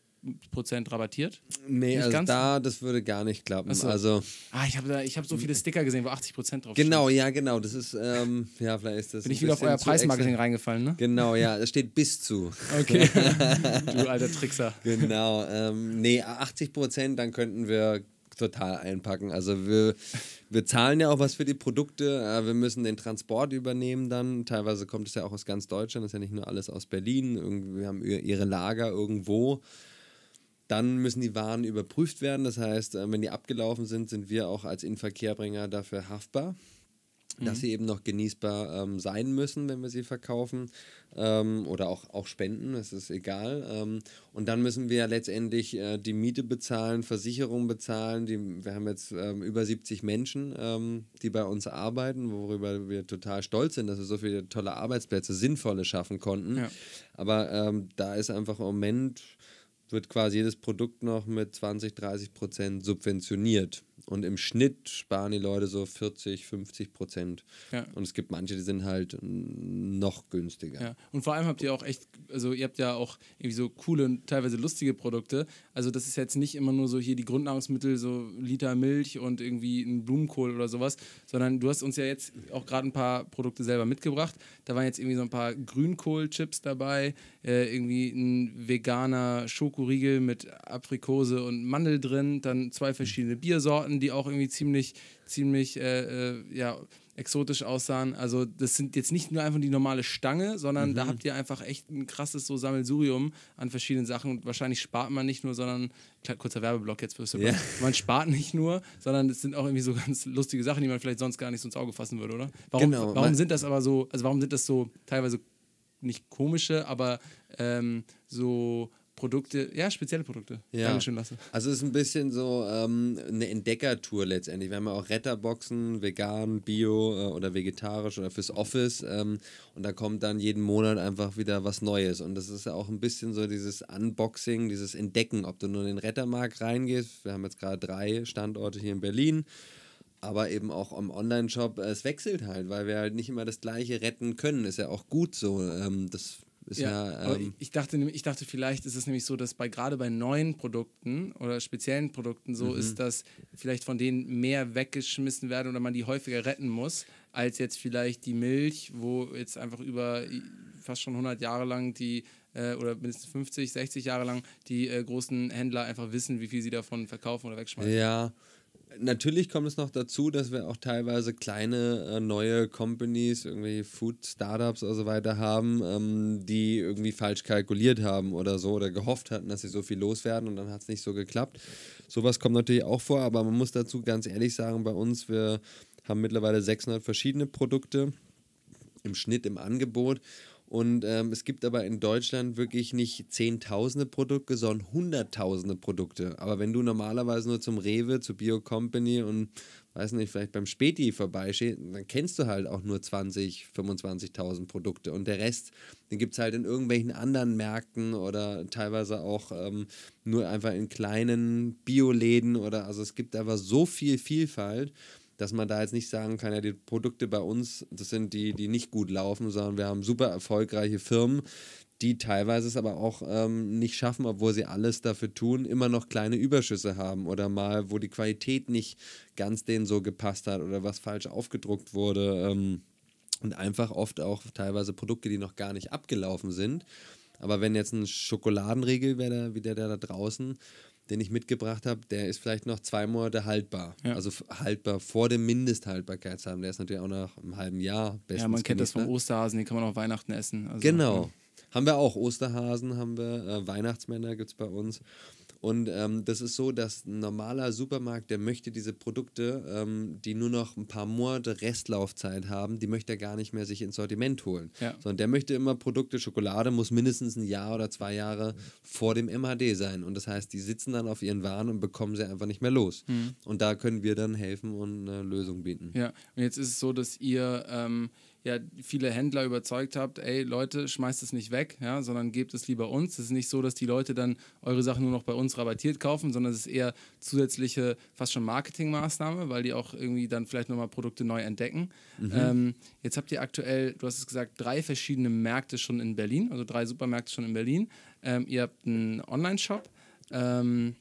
Prozent rabattiert. Nee, Nicht also ganz? da, das würde gar nicht klappen. So. Also, Ah, ich habe ich hab so viele Sticker gesehen, wo 80 Prozent drauf genau, ja, genau. Das ist, ähm, ja, vielleicht ist das. Bin ich wieder auf euer Preismarketing reingefallen, ne? Genau, ja, es steht bis zu. Okay. du alter Trickser. Genau. Ähm, nee, 80 Prozent, dann könnten wir total einpacken. Also wir, wir zahlen ja auch was für die Produkte. Wir müssen den Transport übernehmen dann. Teilweise kommt es ja auch aus ganz Deutschland. Das ist ja nicht nur alles aus Berlin. Wir haben ihr- ihre Lager irgendwo. Dann müssen die Waren überprüft werden. Das heißt, äh, wenn die abgelaufen sind, sind wir auch als Inverkehrbringer dafür haftbar. Dass sie eben noch genießbar ähm, sein müssen, wenn wir sie verkaufen ähm, oder auch, auch spenden, das ist egal. Ähm, und dann müssen wir letztendlich äh, die Miete bezahlen, Versicherung bezahlen. Die, wir haben jetzt ähm, über 70 Menschen, ähm, die bei uns arbeiten, worüber wir total stolz sind, dass wir so viele tolle Arbeitsplätze, sinnvolle schaffen konnten. Ja. Aber ähm, da ist einfach im Moment, wird quasi jedes Produkt noch mit 20, 30 Prozent subventioniert. Und im Schnitt sparen die Leute so 40, 50 Prozent. Ja. Und es gibt manche, die sind halt noch günstiger. Ja. Und vor allem habt ihr auch echt, also ihr habt ja auch irgendwie so coole und teilweise lustige Produkte. Also das ist jetzt nicht immer nur so hier die Grundnahrungsmittel, so Liter Milch und irgendwie ein Blumenkohl oder sowas, sondern du hast uns ja jetzt auch gerade ein paar Produkte selber mitgebracht. Da waren jetzt irgendwie so ein paar Grünkohlchips dabei, äh, irgendwie ein veganer Schokoriegel mit Aprikose und Mandel drin, dann zwei verschiedene Biersorten, die auch irgendwie ziemlich, ziemlich, äh, äh, ja, exotisch aussahen. Also das sind jetzt nicht nur einfach die normale Stange, sondern da habt ihr einfach echt ein krasses so Sammelsurium an verschiedenen Sachen und wahrscheinlich spart man nicht nur, sondern kurzer Werbeblock jetzt fürs Ja. Man spart nicht nur, sondern es sind auch irgendwie so ganz lustige Sachen, die man vielleicht sonst gar nicht so ins Auge fassen würde, oder? Warum, Genau. warum sind das aber so, also warum sind das so teilweise nicht komische, aber ähm, so Produkte, ja, spezielle Produkte. Ja. Dankeschön, Lasse. Also es ist ein bisschen so ähm, eine Entdeckertour letztendlich. Wir haben ja auch Retterboxen, vegan, bio äh, oder vegetarisch oder fürs Office. Ähm, und da kommt dann jeden Monat einfach wieder was Neues. Und das ist ja auch ein bisschen so dieses Unboxing, dieses Entdecken, ob du nur in den Rettermarkt reingehst. Wir haben jetzt gerade drei Standorte hier in Berlin. Aber eben auch im Online-Shop, es wechselt halt, weil wir halt nicht immer das Gleiche retten können. Ist ja auch gut so. Ähm, das ist ja, aber ähm, ich, dachte, ich dachte, vielleicht ist es nämlich so, dass bei gerade bei neuen Produkten oder speziellen Produkten so Mhm. ist, dass vielleicht von denen mehr weggeschmissen werden oder man die häufiger retten muss, als jetzt vielleicht die Milch, wo jetzt einfach über i- fast schon 100 Jahre lang die äh, oder mindestens 50, 60 Jahre lang die äh, großen Händler einfach wissen, wie viel sie davon verkaufen oder wegschmeißen. Ja, natürlich kommt es noch dazu, dass wir auch teilweise kleine äh, neue Companies, irgendwie Food-Startups oder so weiter haben, ähm, die irgendwie falsch kalkuliert haben oder so oder gehofft hatten, dass sie so viel loswerden und dann hat es nicht so geklappt. Sowas kommt natürlich auch vor, aber man muss dazu ganz ehrlich sagen, bei uns, wir haben mittlerweile 600 verschiedene Produkte im Schnitt im Angebot. Und ähm, es gibt aber in Deutschland wirklich nicht Zehntausende Produkte, sondern Hunderttausende Produkte. Aber wenn du normalerweise nur zum Rewe, zur Bio Company und weiß nicht, vielleicht beim Späti vorbeischiehst, dann kennst du halt auch nur 20, 25.000 Produkte. Und der Rest, den gibt es halt in irgendwelchen anderen Märkten oder teilweise auch ähm, nur einfach in kleinen Bioläden oder also es gibt einfach so viel Vielfalt dass man da jetzt nicht sagen kann, ja, die Produkte bei uns, das sind die, die nicht gut laufen, sondern wir haben super erfolgreiche Firmen, die teilweise es aber auch ähm, nicht schaffen, obwohl sie alles dafür tun, immer noch kleine Überschüsse haben oder mal, wo die Qualität nicht ganz denen so gepasst hat oder was falsch aufgedruckt wurde. Ähm, und einfach oft auch teilweise Produkte, die noch gar nicht abgelaufen sind. Aber wenn jetzt ein Schokoladenriegel wäre, wie der, der da draußen, den ich mitgebracht habe, der ist vielleicht noch zwei Monate haltbar. Ja. Also haltbar vor dem Mindesthaltbarkeitsdatum. Der ist natürlich auch nach einem halben Jahr bestens Ja, man kennt das vom. Osterhasen, den kann man auch Weihnachten essen. Also, Genau. Haben wir auch. Osterhasen haben wir, äh, Weihnachtsmänner gibt es bei uns. Und ähm, das ist so, dass ein normaler Supermarkt, der möchte diese Produkte, ähm, die nur noch ein paar Monate Restlaufzeit haben, die möchte er gar nicht mehr sich ins Sortiment holen. Ja. Sondern der möchte immer Produkte, Schokolade muss mindestens ein Jahr oder zwei Jahre vor dem MHD sein. Und das heißt, die sitzen dann auf ihren Waren und bekommen sie einfach nicht mehr los. Und da können wir dann helfen und eine Lösung bieten. Ja, und jetzt ist es so, dass ihr ähm, ja viele Händler überzeugt habt, ey Leute, schmeißt es nicht weg, ja, sondern gebt es lieber uns. Es ist nicht so, dass die Leute dann eure Sachen nur noch bei uns rabattiert kaufen, sondern es ist eher zusätzliche, fast schon Marketingmaßnahme, weil die auch irgendwie dann vielleicht nochmal Produkte neu entdecken. Ähm, jetzt habt ihr aktuell, du hast es gesagt, drei verschiedene Märkte schon in Berlin, also drei Supermärkte schon in Berlin. Ähm, ihr habt einen Online-Shop. Ähm,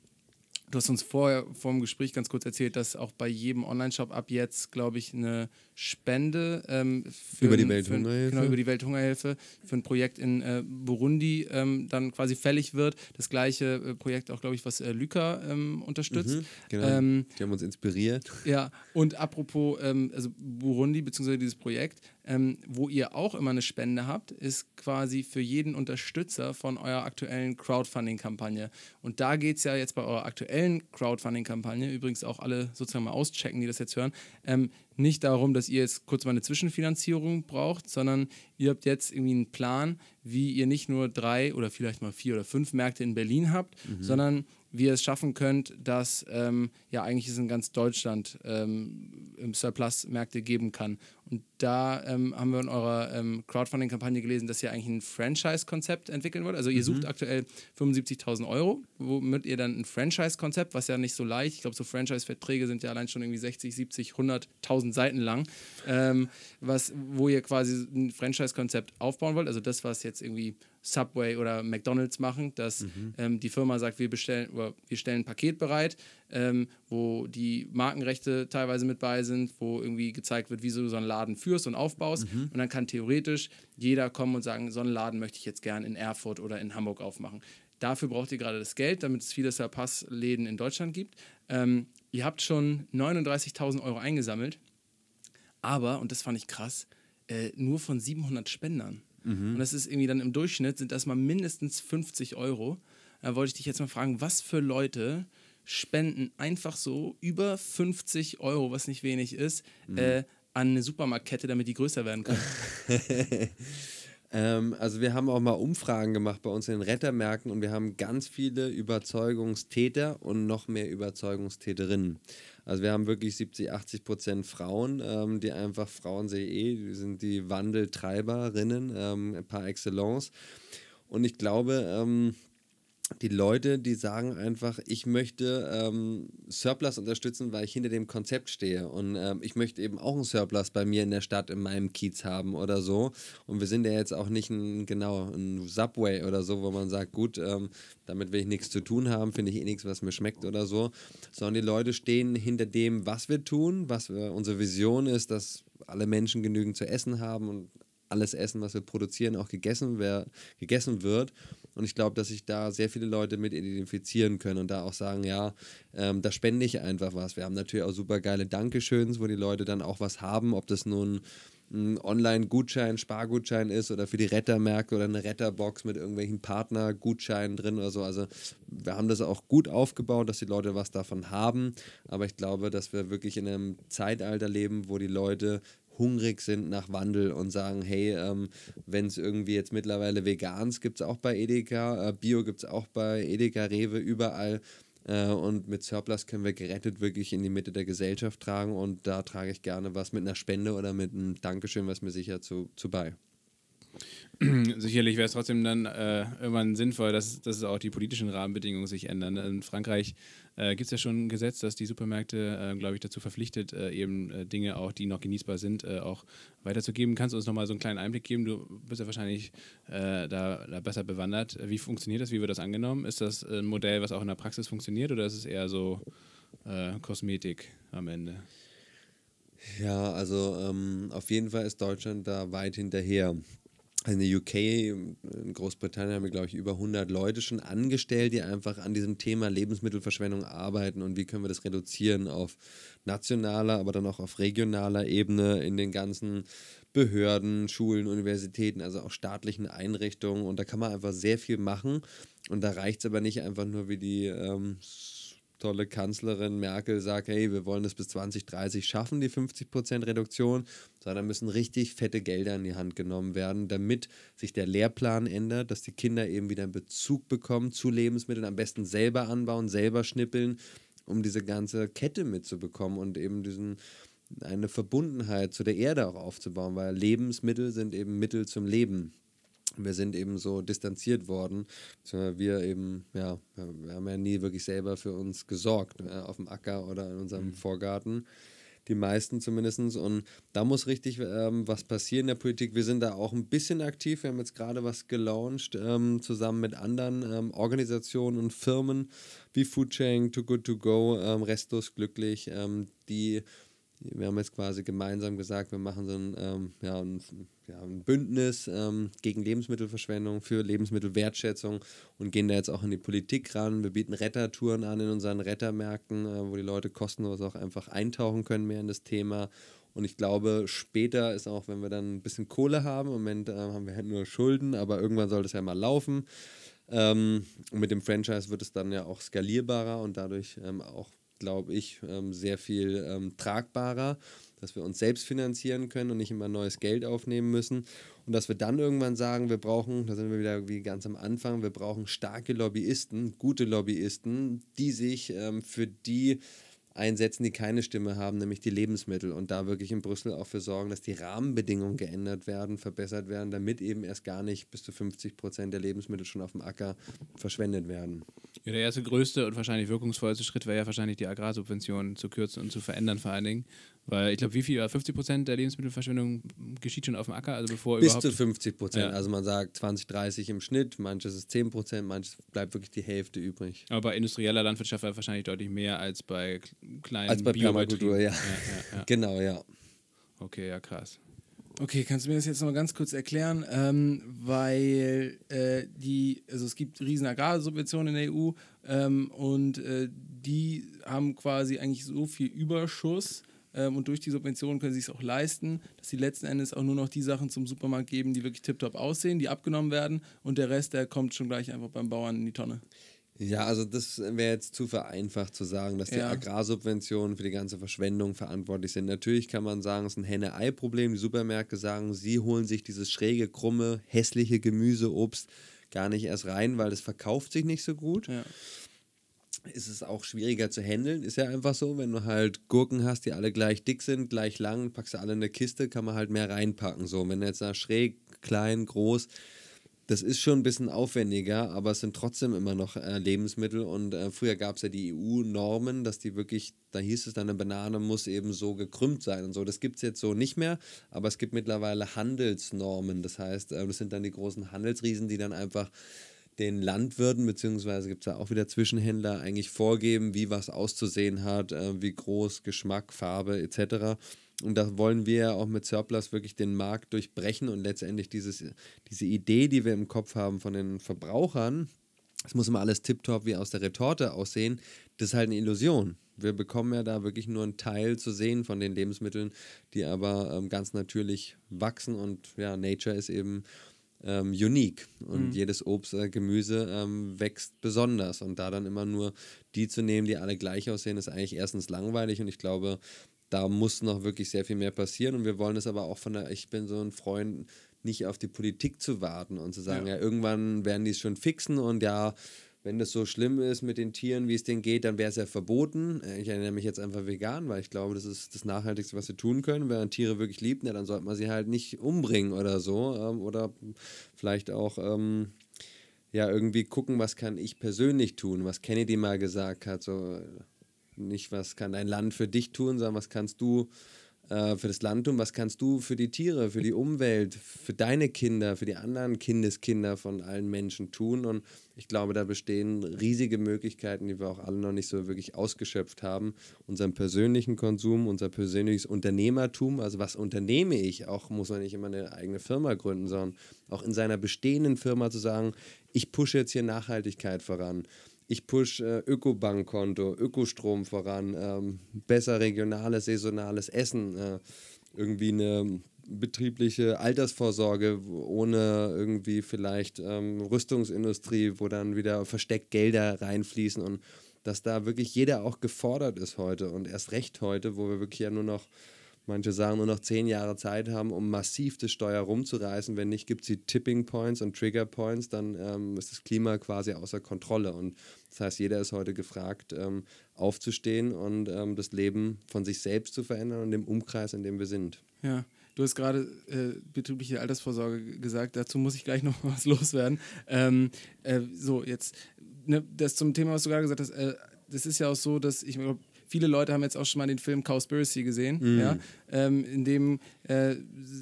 Du hast uns vorher vor dem Gespräch ganz kurz erzählt, dass auch bei jedem Online-Shop ab jetzt, glaube ich, eine Spende ähm, für Über die ein- ein- Welthungerhilfe. Genau, über die Welthungerhilfe für ein Projekt in äh, Burundi ähm, dann quasi fällig wird. Das gleiche äh, Projekt auch, glaube ich, was äh, Lyca ähm, unterstützt. Genau. Ähm, die haben uns inspiriert. ja, und apropos, ähm, also Burundi, beziehungsweise dieses Projekt, ähm, wo ihr auch immer eine Spende habt, ist quasi für jeden Unterstützer von eurer aktuellen Crowdfunding-Kampagne. Und da geht es ja jetzt bei eurer aktuellen Crowdfunding-Kampagne, übrigens auch alle sozusagen mal auschecken, die das jetzt hören, nicht darum, dass ihr jetzt kurz mal eine Zwischenfinanzierung braucht, sondern ihr habt jetzt irgendwie einen Plan, wie ihr nicht nur drei oder vielleicht mal vier oder fünf Märkte in Berlin habt, sondern wie ihr es schaffen könnt, dass ähm, ja eigentlich es in ganz Deutschland ähm, im Surplus Märkte geben kann. Und da ähm, haben wir in eurer ähm, Crowdfunding-Kampagne gelesen, dass ihr eigentlich ein Franchise-Konzept entwickeln wollt. Also ihr sucht aktuell 75.000 Euro, womit ihr dann ein Franchise-Konzept, was ja nicht so leicht, ich glaube so Franchise-Verträge sind ja allein schon irgendwie 60, 70, 100.000 Seiten lang, ähm, was, wo ihr quasi ein Franchise-Konzept aufbauen wollt. Also das, was jetzt irgendwie Subway oder McDonalds machen, dass ähm, die Firma sagt, wir bestellen wir stellen ein Paket bereit, ähm, wo die Markenrechte teilweise mit bei sind, wo irgendwie gezeigt wird, wie du so einen Laden führst und aufbaust. Und dann kann theoretisch jeder kommen und sagen, so einen Laden möchte ich jetzt gern in Erfurt oder in Hamburg aufmachen. Dafür braucht ihr gerade das Geld, damit es viele Surpass-Läden in Deutschland gibt. Ähm, ihr habt schon 39.000 Euro eingesammelt, aber, und das fand ich krass, äh, nur von 700 Spendern. Und das ist irgendwie dann im Durchschnitt sind das mal mindestens 50 Euro. Da wollte ich dich jetzt mal fragen, was für Leute spenden einfach so über 50 Euro, was nicht wenig ist, äh, an eine Supermarktkette, damit die größer werden kann. Ähm, also wir haben auch mal Umfragen gemacht bei uns in den Rettermärkten und wir haben ganz viele Überzeugungstäter und noch mehr Überzeugungstäterinnen. Also wir haben wirklich 70, 80 Prozent Frauen, ähm, die einfach, Frauen sehe eh, die sind die Wandeltreiberinnen ähm, par excellence. Und ich glaube, ähm, die Leute, die sagen einfach, ich möchte ähm, Surplus unterstützen, weil ich hinter dem Konzept stehe. Und ähm, ich möchte eben auch einen Surplus bei mir in der Stadt, in meinem Kiez haben oder so. Und wir sind ja jetzt auch nicht ein, genau, ein Subway oder so, wo man sagt, gut, ähm, damit will ich nichts zu tun haben, finde ich eh nichts, was mir schmeckt oder so. Sondern die Leute stehen hinter dem, was wir tun, was wir, unsere Vision ist, dass alle Menschen genügend zu essen haben und alles Essen, was wir produzieren, auch gegessen, wer, gegessen wird. Und ich glaube, dass sich da sehr viele Leute mit identifizieren können und da auch sagen, ja, ähm, da spende ich einfach was. Wir haben natürlich auch super geile Dankeschöns, wo die Leute dann auch was haben, ob das nun ein Online-Gutschein, Spargutschein ist oder für die Rettermärkte oder eine Retterbox mit irgendwelchen Partnergutscheinen drin oder so. Also wir haben das auch gut aufgebaut, dass die Leute was davon haben. Aber ich glaube, dass wir wirklich in einem Zeitalter leben, wo die Leute hungrig sind nach Wandel und sagen, hey, ähm, wenn es irgendwie jetzt mittlerweile Vegans gibt es auch bei Edeka, äh, Bio gibt es auch bei Edeka, Rewe, überall. Äh, und mit Surplus können wir gerettet wirklich in die Mitte der Gesellschaft tragen und da trage ich gerne was mit einer Spende oder mit einem Dankeschön, was mir sicher zu, zu bei. Sicherlich wäre es trotzdem dann äh, irgendwann sinnvoll, dass, dass auch die politischen Rahmenbedingungen sich ändern. In Frankreich äh, gibt es ja schon ein Gesetz, das die Supermärkte, äh, glaube ich, dazu verpflichtet, äh, eben äh, Dinge auch, die noch genießbar sind, äh, auch weiterzugeben. Kannst du uns nochmal so einen kleinen Einblick geben? Du bist ja wahrscheinlich da, da, besser bewandert. Wie funktioniert das? Wie wird das angenommen? Ist das ein Modell, was auch in der Praxis funktioniert oder ist es eher so Kosmetik am Ende? Ja, also ähm, auf jeden Fall ist Deutschland da weit hinterher in der UK, in Großbritannien haben wir, glaube ich, über 100 Leute schon angestellt, die einfach an diesem Thema Lebensmittelverschwendung arbeiten und wie können wir das reduzieren auf nationaler, aber dann auch auf regionaler Ebene in den ganzen Behörden, Schulen, Universitäten, also auch staatlichen Einrichtungen. Und da kann man einfach sehr viel machen. Und da reicht es aber nicht einfach nur wie die ähm, tolle Kanzlerin Merkel sagt, hey, wir wollen es bis 2030 schaffen, die 50% Reduktion, sondern müssen richtig fette Gelder in die Hand genommen werden, damit sich der Lehrplan ändert, dass die Kinder eben wieder einen Bezug bekommen zu Lebensmitteln, am besten selber anbauen, selber schnippeln, um diese ganze Kette mitzubekommen und eben diesen eine Verbundenheit zu der Erde auch aufzubauen, weil Lebensmittel sind eben Mittel zum Leben wir sind eben so distanziert worden. Wir eben, ja, wir haben ja nie wirklich selber für uns gesorgt, äh, auf dem Acker oder in unserem mhm. Vorgarten. Die meisten zumindest. Und da muss richtig ähm, was passieren in der Politik. Wir sind da auch ein bisschen aktiv. Wir haben jetzt gerade was gelauncht, ähm, zusammen mit anderen ähm, Organisationen und Firmen wie Foodchain, Too Good To Go, ähm, Restlos Glücklich, ähm, die wir haben jetzt quasi gemeinsam gesagt, wir machen so ein, ähm, ja, ein, ja, ein Bündnis ähm, gegen Lebensmittelverschwendung, für Lebensmittelwertschätzung und gehen da jetzt auch in die Politik ran. Wir bieten Rettertouren an in unseren Rettermärkten, äh, wo die Leute kostenlos auch einfach eintauchen können mehr in das Thema. Und ich glaube, später ist auch, wenn wir dann ein bisschen Kohle haben, im Moment äh, haben wir halt nur Schulden, aber irgendwann soll das ja mal laufen. Ähm, und mit dem Franchise wird es dann ja auch skalierbarer und dadurch ähm, auch glaube ich, ähm, sehr viel ähm, tragbarer, dass wir uns selbst finanzieren können und nicht immer neues Geld aufnehmen müssen. Und dass wir dann irgendwann sagen, wir brauchen, da sind wir wieder wie ganz am Anfang, wir brauchen starke Lobbyisten, gute Lobbyisten, die sich ähm, für die einsetzen, die keine Stimme haben, nämlich die Lebensmittel. Und da wirklich in Brüssel auch für sorgen, dass die Rahmenbedingungen geändert werden, verbessert werden, damit eben erst gar nicht bis zu 50 Prozent der Lebensmittel schon auf dem Acker verschwendet werden. Ja, der erste größte und wahrscheinlich wirkungsvollste Schritt wäre ja wahrscheinlich die Agrarsubventionen zu kürzen und zu verändern vor allen Dingen. Weil ich glaube, wie viel, 50 Prozent der Lebensmittelverschwendung geschieht schon auf dem Acker, also bevor Bis zu 50 Prozent. Ja. Also man sagt 20, 30 im Schnitt, manches ist 10 Prozent, manches bleibt wirklich die Hälfte übrig. Aber bei industrieller Landwirtschaft wahrscheinlich deutlich mehr als bei kleinen Als bei Permakultur, ja. Ja, ja. Genau, ja. Okay, ja, krass. Okay, kannst du mir das jetzt noch mal ganz kurz erklären? Ähm, weil äh, die, also es gibt riesen Agrarsubventionen in der EU ähm, und äh, die haben quasi eigentlich so viel Überschuss, ähm, und durch die Subventionen können sie es auch leisten, dass sie letzten Endes auch nur noch die Sachen zum Supermarkt geben, die wirklich tiptop aussehen, die abgenommen werden und der Rest, der kommt schon gleich einfach beim Bauern in die Tonne. Ja, also das wäre jetzt zu vereinfacht zu sagen, dass die Ja. Agrarsubventionen für die ganze Verschwendung verantwortlich sind. Natürlich kann man sagen, es ist ein Henne-Ei-Problem. Die Supermärkte sagen, sie holen sich dieses schräge, krumme, hässliche Gemüse, Obst gar nicht erst rein, weil das verkauft sich nicht so gut. Ja. Ist es auch schwieriger zu handeln. Ist ja einfach so, wenn du halt Gurken hast, die alle gleich dick sind, gleich lang, packst du alle in eine Kiste, kann man halt mehr reinpacken. So, wenn jetzt da schräg, klein, groß, das ist schon ein bisschen aufwendiger, aber es sind trotzdem immer noch äh, Lebensmittel und äh, früher gab es ja die EU-Normen, dass die wirklich, da hieß es dann, eine Banane muss eben so gekrümmt sein und so. Das gibt es jetzt so nicht mehr, aber es gibt mittlerweile Handelsnormen. Das heißt, äh, das sind dann die großen Handelsriesen, die dann einfach den Landwirten, beziehungsweise gibt es da auch wieder Zwischenhändler, eigentlich vorgeben, wie was auszusehen hat, äh, wie groß, Geschmack, Farbe etc. Und da wollen wir ja auch mit Surplus wirklich den Markt durchbrechen und letztendlich dieses, diese Idee, die wir im Kopf haben von den Verbrauchern, es muss immer alles tiptop wie aus der Retorte aussehen, das ist halt eine Illusion. Wir bekommen ja da wirklich nur einen Teil zu sehen von den Lebensmitteln, die aber ähm, ganz natürlich wachsen und ja, Nature ist eben ähm, unique. Und Mhm. jedes Obst, äh, Gemüse ähm, wächst besonders. Und da dann immer nur die zu nehmen, die alle gleich aussehen, ist eigentlich erstens langweilig. Und ich glaube, da muss noch wirklich sehr viel mehr passieren. Und wir wollen es aber auch von der, ich bin so ein Freund, nicht auf die Politik zu warten und zu sagen, Ja. ja, irgendwann werden die es schon fixen. Und ja, wenn das so schlimm ist mit den Tieren, wie es denen geht, dann wäre es ja verboten. Äh, Ich ernähre mich jetzt einfach vegan, weil ich glaube, das ist das Nachhaltigste, was wir tun können. Wenn man Tiere wirklich liebt, ja, dann sollte man sie halt nicht umbringen oder so. Ähm, oder vielleicht auch ähm, ja, irgendwie gucken, was kann ich persönlich tun, was Kennedy mal gesagt hat. So, äh, nicht, was kann dein Land für dich tun, sondern was kannst du äh, für das Land tun, was kannst du für die Tiere, für die Umwelt, für deine Kinder, für die anderen Kindeskinder von allen Menschen tun. Und ich glaube, da bestehen riesige Möglichkeiten, die wir auch alle noch nicht so wirklich ausgeschöpft haben. Unseren persönlichen Konsum, unser persönliches Unternehmertum, also was unternehme ich, auch muss man nicht immer eine eigene Firma gründen, sondern auch in seiner bestehenden Firma zu sagen, ich pushe jetzt hier Nachhaltigkeit voran ich push äh, Ökobankkonto, Ökostrom voran, ähm, besser regionales, saisonales Essen, äh, irgendwie eine betriebliche Altersvorsorge ohne irgendwie vielleicht ähm, Rüstungsindustrie, wo dann wieder versteckt Gelder reinfließen und dass da wirklich jeder auch gefordert ist heute und erst recht heute, wo wir wirklich ja nur noch Manche sagen nur noch zehn Jahre Zeit haben, um massiv das Steuer rumzureißen. Wenn nicht, gibt es die Tipping Points und Trigger Points, dann ähm, ist das Klima quasi außer Kontrolle. Und das heißt, jeder ist heute gefragt, ähm, aufzustehen und ähm, das Leben von sich selbst zu verändern und im Umkreis, in dem wir sind. Ja, du hast gerade äh, betriebliche Altersvorsorge gesagt, dazu muss ich gleich noch was loswerden. Ähm, äh, so, jetzt, ne, das zum Thema, was du gerade gesagt hast, äh, das ist ja auch so, dass ich glaube, viele Leute haben jetzt auch schon mal den Film Cowspiracy gesehen, ja, ähm, in dem äh,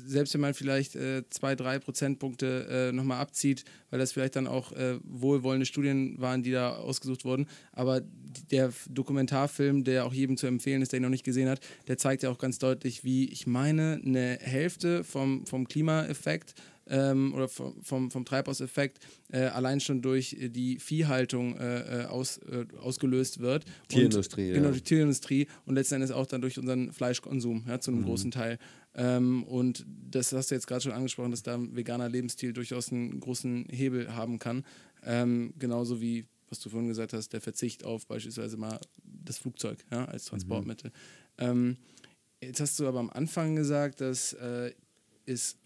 selbst wenn man vielleicht äh, zwei, drei Prozentpunkte äh, nochmal abzieht, weil das vielleicht dann auch äh, wohlwollende Studien waren, die da ausgesucht wurden, aber der Dokumentarfilm, der auch jedem zu empfehlen ist, der ihn noch nicht gesehen hat, der zeigt ja auch ganz deutlich, wie ich meine, eine Hälfte vom, vom Klimaeffekt ähm, oder vom, vom, vom Treibhauseffekt äh, allein schon durch äh, die Viehhaltung äh, äh, aus, äh, ausgelöst wird. Tierindustrie, Und, Genau, ja. die Tierindustrie und letzten Endes auch dann durch unseren Fleischkonsum, ja, zu einem großen Teil. Ähm, und das hast du jetzt gerade schon angesprochen, dass da ein veganer Lebensstil durchaus einen großen Hebel haben kann. Ähm, genauso wie, was du vorhin gesagt hast, der Verzicht auf beispielsweise mal das Flugzeug ja, als Transportmittel. Ähm, jetzt hast du aber am Anfang gesagt, dass äh, es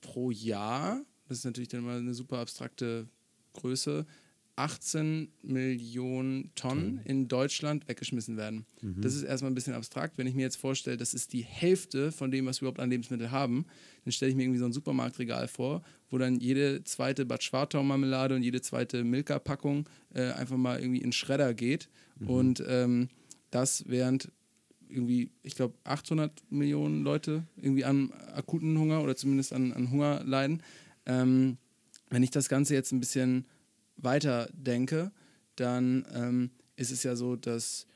pro Jahr, das ist natürlich dann mal eine super abstrakte Größe, 18 Millionen Tonnen in Deutschland weggeschmissen werden. Das ist erstmal ein bisschen abstrakt. Wenn ich mir jetzt vorstelle, das ist die Hälfte von dem, was wir überhaupt an Lebensmitteln haben, dann stelle ich mir irgendwie so ein Supermarktregal vor, wo dann jede zweite Bad Schwartau-Marmelade und jede zweite Milka-Packung äh, einfach mal irgendwie in Schredder geht. Und ähm, das während irgendwie, ich glaube, 800 Millionen Leute irgendwie an akuten Hunger oder zumindest an, an Hunger leiden. Ähm, wenn ich das Ganze jetzt ein bisschen weiter denke, dann ähm, ist es ja so, dass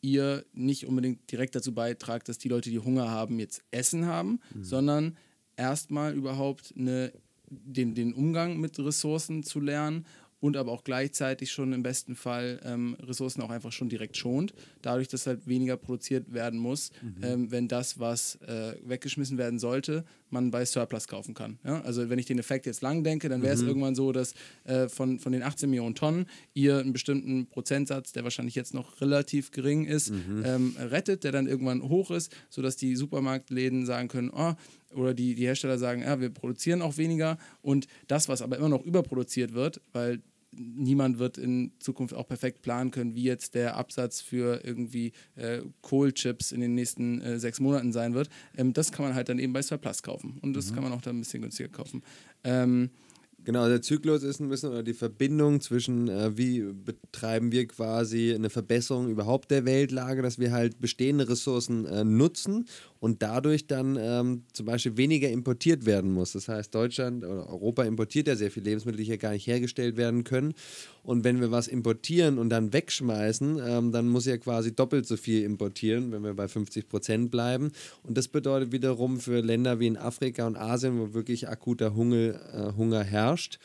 ihr nicht unbedingt direkt dazu beitragt, dass die Leute, die Hunger haben, jetzt Essen haben, sondern erstmal überhaupt eine, den, den Umgang mit Ressourcen zu lernen und aber auch gleichzeitig schon im besten Fall ähm, Ressourcen auch einfach schon direkt schont, dadurch, dass halt weniger produziert werden muss, ähm, wenn das, was äh, weggeschmissen werden sollte, man bei Surplus kaufen kann. Ja? Also wenn ich den Effekt jetzt lang denke, dann wäre es irgendwann so, dass äh, von, von den 18 Millionen Tonnen ihr einen bestimmten Prozentsatz, der wahrscheinlich jetzt noch relativ gering ist, ähm, rettet, der dann irgendwann hoch ist, sodass die Supermarktläden sagen können, oh, oder die, die Hersteller sagen, ja, wir produzieren auch weniger und das, was aber immer noch überproduziert wird, weil niemand wird in Zukunft auch perfekt planen können, wie jetzt der Absatz für irgendwie äh, Kohlchips in den nächsten äh, sechs Monaten sein wird. Ähm, das kann man halt dann eben bei Surplus kaufen und das kann man auch dann ein bisschen günstiger kaufen. Ähm, Genau, der Zyklus ist ein bisschen oder die Verbindung zwischen, äh, wie betreiben wir quasi eine Verbesserung überhaupt der Weltlage, dass wir halt bestehende Ressourcen äh, nutzen und dadurch dann ähm, zum Beispiel weniger importiert werden muss. Das heißt, Deutschland oder Europa importiert ja sehr viele Lebensmittel, die hier gar nicht hergestellt werden können. Und wenn wir was importieren und dann wegschmeißen, ähm, dann muss ja quasi doppelt so viel importieren, wenn wir bei 50 Prozent bleiben. Und das bedeutet wiederum für Länder wie in Afrika und Asien, wo wirklich akuter Hunger, äh, Hunger herrscht,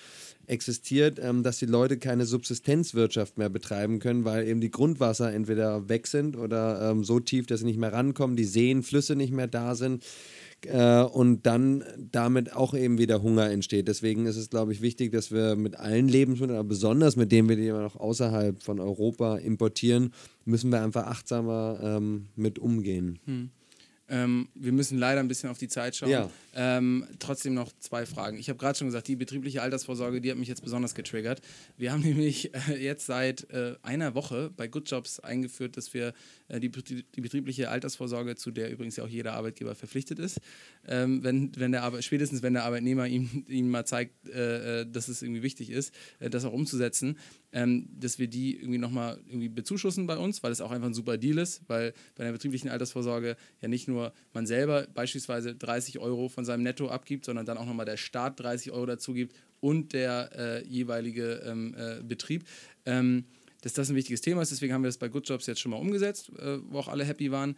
existiert, ähm, dass die Leute keine Subsistenzwirtschaft mehr betreiben können, weil eben die Grundwasser entweder weg sind oder ähm, so tief, dass sie nicht mehr rankommen, die Seen, Flüsse nicht mehr da sind äh, und dann damit auch eben wieder Hunger entsteht. Deswegen ist es, glaube ich, wichtig, dass wir mit allen Lebensmitteln, aber besonders mit denen wir die immer noch außerhalb von Europa importieren, müssen wir einfach achtsamer ähm, mit umgehen. Hm. Ähm, wir müssen leider ein bisschen auf die Zeit schauen. Ja. Ähm, trotzdem noch zwei Fragen. Ich habe gerade schon gesagt, die betriebliche Altersvorsorge, die hat mich jetzt besonders getriggert. Wir haben nämlich äh, jetzt seit äh, einer Woche bei Good Jobs eingeführt, dass wir die, die, betriebliche Altersvorsorge, zu der übrigens ja auch jeder Arbeitgeber verpflichtet ist, ähm, wenn, wenn der Arbeit, spätestens wenn der Arbeitnehmer ihm, ihm mal zeigt, äh, äh, dass es irgendwie wichtig ist, äh, das auch umzusetzen, ähm, dass wir die irgendwie nochmal irgendwie bezuschussen bei uns, weil es auch einfach ein super Deal ist, weil bei der betrieblichen Altersvorsorge ja nicht nur man selber beispielsweise 30 Euro von seinem Netto abgibt, sondern dann auch nochmal der Staat 30 Euro dazu gibt und der äh, jeweilige ähm, äh, Betrieb. Ähm, dass das ein wichtiges Thema ist, deswegen haben wir das bei Good Jobs jetzt schon mal umgesetzt, äh, wo auch alle happy waren.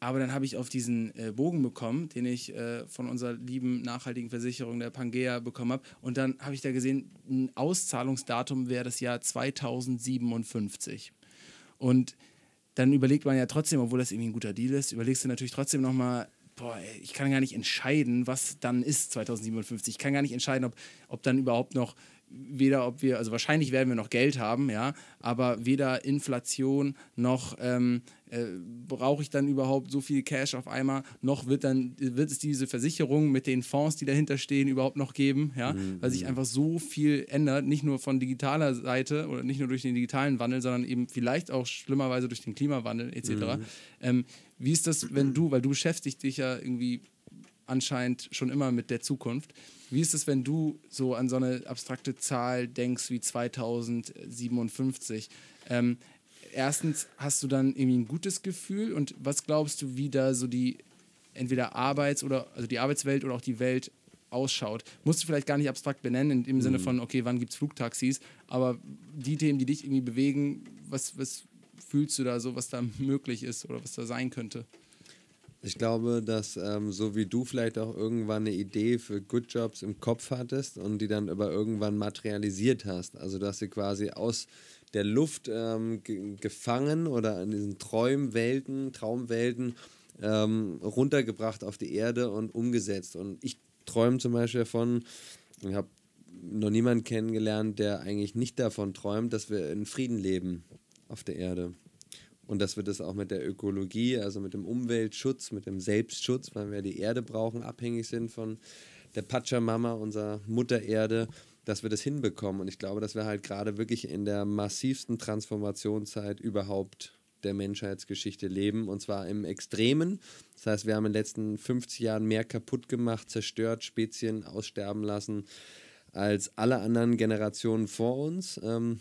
Aber dann habe ich auf diesen äh, Bogen bekommen, den ich äh, von unserer lieben nachhaltigen Versicherung der Pangea bekommen habe. Und dann habe ich da gesehen, ein Auszahlungsdatum wäre das Jahr 2057. Und dann überlegt man ja trotzdem, obwohl das irgendwie ein guter Deal ist, überlegst du natürlich trotzdem nochmal, boah, ey, ich kann gar nicht entscheiden, was dann ist 2057. Ich kann gar nicht entscheiden, ob, ob dann überhaupt noch weder ob wir, also wahrscheinlich werden wir noch Geld haben, ja, aber weder Inflation noch ähm, äh, brauche ich dann überhaupt so viel Cash auf einmal, noch wird dann wird es diese Versicherung mit den Fonds, die dahinter stehen, überhaupt noch geben, ja, mhm. weil sich einfach so viel ändert, nicht nur von digitaler Seite oder nicht nur durch den digitalen Wandel, sondern eben vielleicht auch schlimmerweise durch den Klimawandel etc. Mhm. Ähm, wie ist das, wenn du, weil du beschäftigst dich ja irgendwie anscheinend schon immer mit der Zukunft. Wie ist es, wenn du so an so eine abstrakte Zahl denkst wie 2057? Ähm, erstens, hast du dann irgendwie ein gutes Gefühl und was glaubst du, wie da so die entweder Arbeits- oder also die Arbeitswelt oder auch die Welt ausschaut? Musst du vielleicht gar nicht abstrakt benennen, im mhm. Sinne von, okay, wann gibt es Flugtaxis, aber die Themen, die dich irgendwie bewegen, was, was fühlst du da so, was da möglich ist oder was da sein könnte? Ich glaube, dass ähm, so wie du vielleicht auch irgendwann eine Idee für Good Jobs im Kopf hattest und die dann aber irgendwann materialisiert hast. Also du hast sie quasi aus der Luft ähm, gefangen oder in diesen Träumwelten, Traumwelten ähm, runtergebracht auf die Erde und umgesetzt. Und ich träume zum Beispiel davon, ich habe noch niemanden kennengelernt, der eigentlich nicht davon träumt, dass wir in Frieden leben auf der Erde. Und dass wir das auch mit der Ökologie, also mit dem Umweltschutz, mit dem Selbstschutz, weil wir die Erde brauchen, abhängig sind von der Pachamama, unserer Mutter Erde, dass wir das hinbekommen. Und ich glaube, dass wir halt gerade wirklich in der massivsten Transformationszeit überhaupt der Menschheitsgeschichte leben und zwar im Extremen. Das heißt, wir haben in den letzten 50 Jahren mehr kaputt gemacht, zerstört, Spezien aussterben lassen als alle anderen Generationen vor uns. Ähm,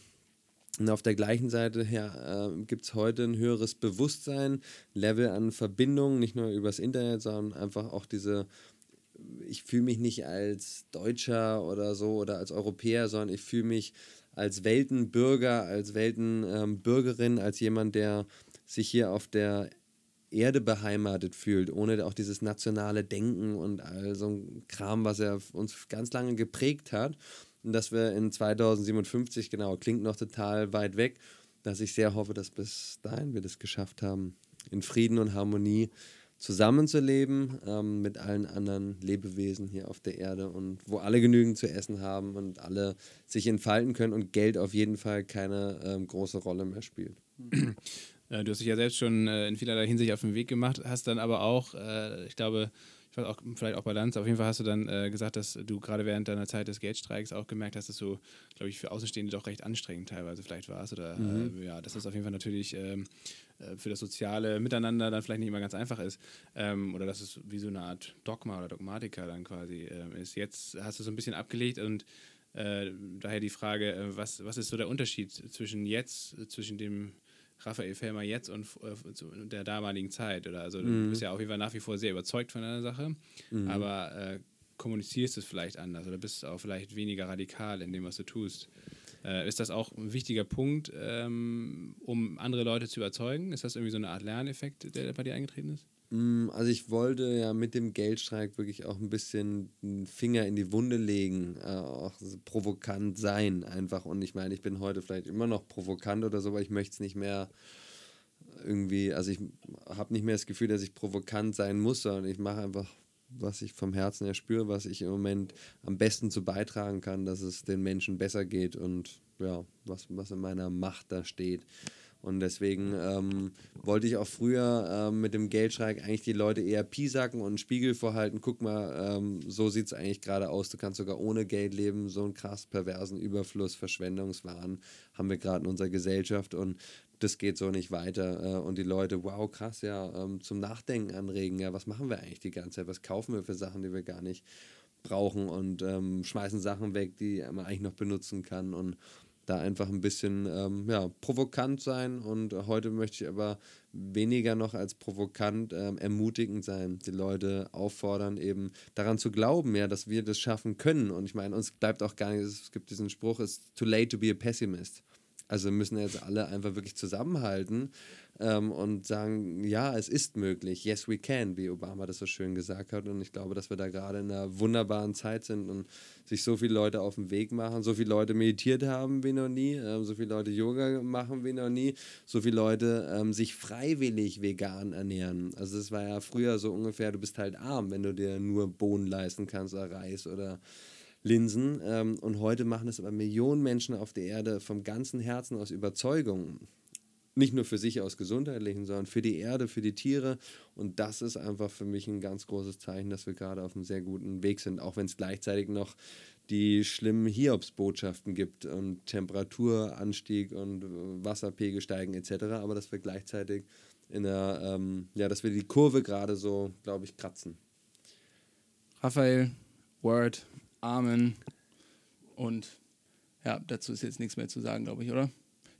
und auf der gleichen Seite her äh, gibt es heute ein höheres Bewusstsein, Level an Verbindung, nicht nur übers Internet, sondern einfach auch diese, ich fühle mich nicht als Deutscher oder so oder als Europäer, sondern ich fühle mich als Weltenbürger, als Weltenbürgerin, ähm, als jemand, der sich hier auf der Erde beheimatet fühlt, ohne auch dieses nationale Denken und all so ein Kram, was er uns ganz lange geprägt hat. Dass wir in 2057, genau, klingt noch total weit weg, dass ich sehr hoffe, dass bis dahin wir das geschafft haben, in Frieden und Harmonie zusammenzuleben ähm, mit allen anderen Lebewesen hier auf der Erde und wo alle genügend zu essen haben und alle sich entfalten können und Geld auf jeden Fall keine ähm, große Rolle mehr spielt. Du hast dich ja selbst schon äh, in vielerlei Hinsicht auf den Weg gemacht, hast dann aber auch, äh, ich glaube, ich weiß auch, vielleicht auch Balance, auf jeden Fall hast du dann äh, gesagt, dass du gerade während deiner Zeit des Geldstreiks auch gemerkt hast, dass du, glaube ich, für Außenstehende doch recht anstrengend teilweise vielleicht warst. Oder mhm. äh, ja, dass das auf jeden Fall natürlich ähm, äh, für das soziale Miteinander dann vielleicht nicht immer ganz einfach ist. Ähm, oder dass es wie so eine Art Dogma oder Dogmatiker dann quasi ähm, ist. Jetzt hast du so ein bisschen abgelegt und äh, daher die Frage, äh, was, was ist so der Unterschied zwischen jetzt, zwischen dem Raphael Fellmer jetzt und äh, der damaligen Zeit. Oder also mhm. du bist ja auf jeden Fall nach wie vor sehr überzeugt von einer Sache, mhm. aber äh, kommunizierst es vielleicht anders oder bist auch vielleicht weniger radikal in dem, was du tust. Äh, ist das auch ein wichtiger Punkt, ähm, um andere Leute zu überzeugen? Ist das irgendwie so eine Art Lerneffekt, der bei dir eingetreten ist? Mm, also ich wollte ja mit dem Geldstreik wirklich auch ein bisschen einen Finger in die Wunde legen, äh, auch provokant sein einfach. Und ich meine, ich bin heute vielleicht immer noch provokant oder so, aber ich möchte es nicht mehr irgendwie, also ich habe nicht mehr das Gefühl, dass ich provokant sein muss, sondern ich mache einfach, was ich vom Herzen her spüre, was ich im Moment am besten zu beitragen kann, dass es den Menschen besser geht und ja, was, was in meiner Macht da steht. Und deswegen ähm, wollte ich auch früher ähm, mit dem Geldschreik eigentlich die Leute eher piesacken und einen Spiegel vorhalten. Guck mal, ähm, so sieht es eigentlich gerade aus. Du kannst sogar ohne Geld leben. So einen krass perversen Überfluss, Verschwendungswahn haben wir gerade in unserer Gesellschaft und das geht so nicht weiter. Äh, und die Leute, wow, krass, ja, ähm, zum Nachdenken anregen. Ja, was machen wir eigentlich die ganze Zeit? Was kaufen wir für Sachen, die wir gar nicht brauchen und ähm, schmeißen Sachen weg, die man eigentlich noch benutzen kann. Und da einfach ein bisschen ähm, ja, provokant sein und heute möchte ich aber weniger noch als provokant ähm, ermutigend sein, die Leute auffordern, eben daran zu glauben, ja, dass wir das schaffen können. Und ich meine, uns bleibt auch gar nicht, es gibt diesen Spruch, it's too late to be a pessimist. Also müssen jetzt alle einfach wirklich zusammenhalten ähm, und sagen, ja, es ist möglich, yes we can, wie Obama das so schön gesagt hat. Und ich glaube, dass wir da gerade in einer wunderbaren Zeit sind und sich so viele Leute auf den Weg machen, so viele Leute meditiert haben wie noch nie, ähm, so viele Leute Yoga machen wie noch nie, so viele Leute ähm, sich freiwillig vegan ernähren. Also es war ja früher so ungefähr, du bist halt arm, wenn du dir nur Bohnen leisten kannst oder Reis oder Linsen. Ähm, und heute machen es aber Millionen Menschen auf der Erde vom ganzen Herzen aus Überzeugung. Nicht nur für sich aus gesundheitlichen, sondern für die Erde, für die Tiere. Und das ist einfach für mich ein ganz großes Zeichen, dass wir gerade auf einem sehr guten Weg sind, auch wenn es gleichzeitig noch die schlimmen Hiobsbotschaften gibt und Temperaturanstieg und Wasserpegel steigen etc. Aber dass wir gleichzeitig in der, ähm, ja, dass wir die Kurve gerade so, glaube ich, kratzen. Raphael, Word, Amen. Und ja, dazu ist jetzt nichts mehr zu sagen, glaube ich, oder?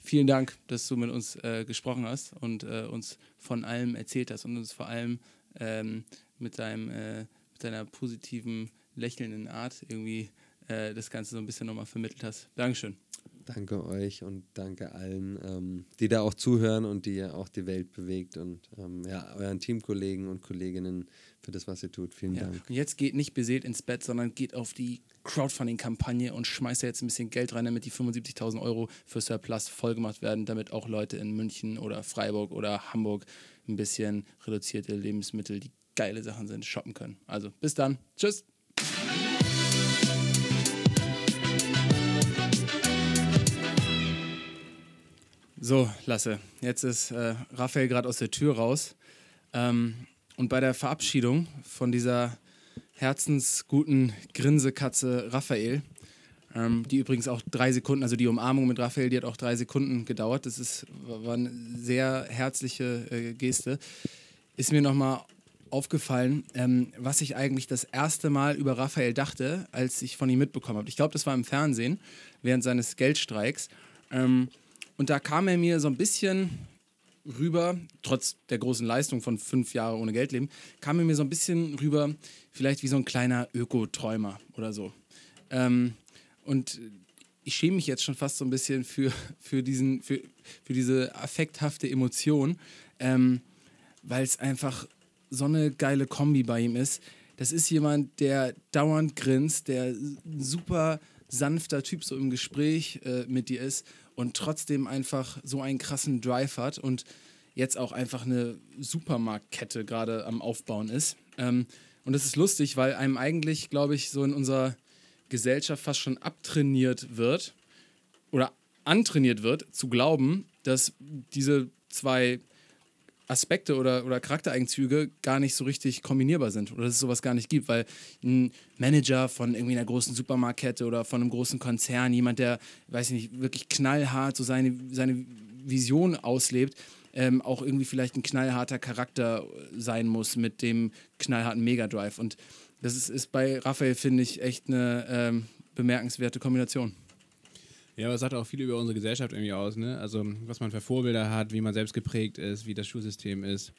Vielen Dank, dass du mit uns äh, gesprochen hast und äh, uns von allem erzählt hast und uns vor allem ähm, mit, deinem, äh, mit deiner positiven, lächelnden Art irgendwie äh, das Ganze so ein bisschen nochmal vermittelt hast. Dankeschön. Danke euch und danke allen, ähm, die da auch zuhören und die ja auch die Welt bewegt und ähm, ja, euren Teamkollegen und Kolleginnen für das, was ihr tut. Vielen ja. Dank. Und jetzt geht nicht beseelt ins Bett, sondern geht auf die Crowdfunding-Kampagne und schmeißt da jetzt ein bisschen Geld rein, damit die 75.000 Euro für Surplus vollgemacht werden, damit auch Leute in München oder Freiburg oder Hamburg ein bisschen reduzierte Lebensmittel, die geile Sachen sind, shoppen können. Also bis dann. Tschüss. So, Lasse, jetzt ist äh, Raphael gerade aus der Tür raus. Ähm, und bei der Verabschiedung von dieser herzensguten Grinsekatze Raphael, ähm, die übrigens auch drei Sekunden, also die Umarmung mit Raphael, die hat auch drei Sekunden gedauert. Das ist, war eine sehr herzliche äh, Geste. Ist mir nochmal aufgefallen, ähm, was ich eigentlich das erste Mal über Raphael dachte, als ich von ihm mitbekommen habe. Ich glaube, das war im Fernsehen während seines Geldstreiks. Ähm, und da kam er mir so ein bisschen rüber, trotz der großen Leistung von fünf Jahren ohne Geld leben, kam er mir so ein bisschen rüber, vielleicht wie so ein kleiner Ökoträumer oder so. Ähm, und ich schäme mich jetzt schon fast so ein bisschen für, für, diesen, für, für diese affekthafte Emotion, ähm, weil es einfach so eine geile Kombi bei ihm ist. Das ist jemand, der dauernd grinst, der super sanfter Typ so im Gespräch äh, mit dir ist und trotzdem einfach so einen krassen Drive hat. Und jetzt auch einfach eine Supermarktkette gerade am Aufbauen ist. Ähm, und das ist lustig, weil einem eigentlich, glaube ich, so in unserer Gesellschaft fast schon abtrainiert wird oder antrainiert wird, zu glauben, dass diese zwei Aspekte oder, oder Charaktereigenzüge gar nicht so richtig kombinierbar sind oder dass es sowas gar nicht gibt, weil ein Manager von irgendwie einer großen Supermarktkette oder von einem großen Konzern, jemand, der, weiß ich nicht, wirklich knallhart so seine, seine Vision auslebt, ähm, auch irgendwie vielleicht ein knallharter Charakter sein muss mit dem knallharten Megadrive. Und das ist, ist bei Raphael, finde ich, echt eine ähm, bemerkenswerte Kombination. Ja, aber es sagt auch viel über unsere Gesellschaft irgendwie aus, ne? Also, was man für Vorbilder hat, wie man selbst geprägt ist, wie das Schulsystem ist.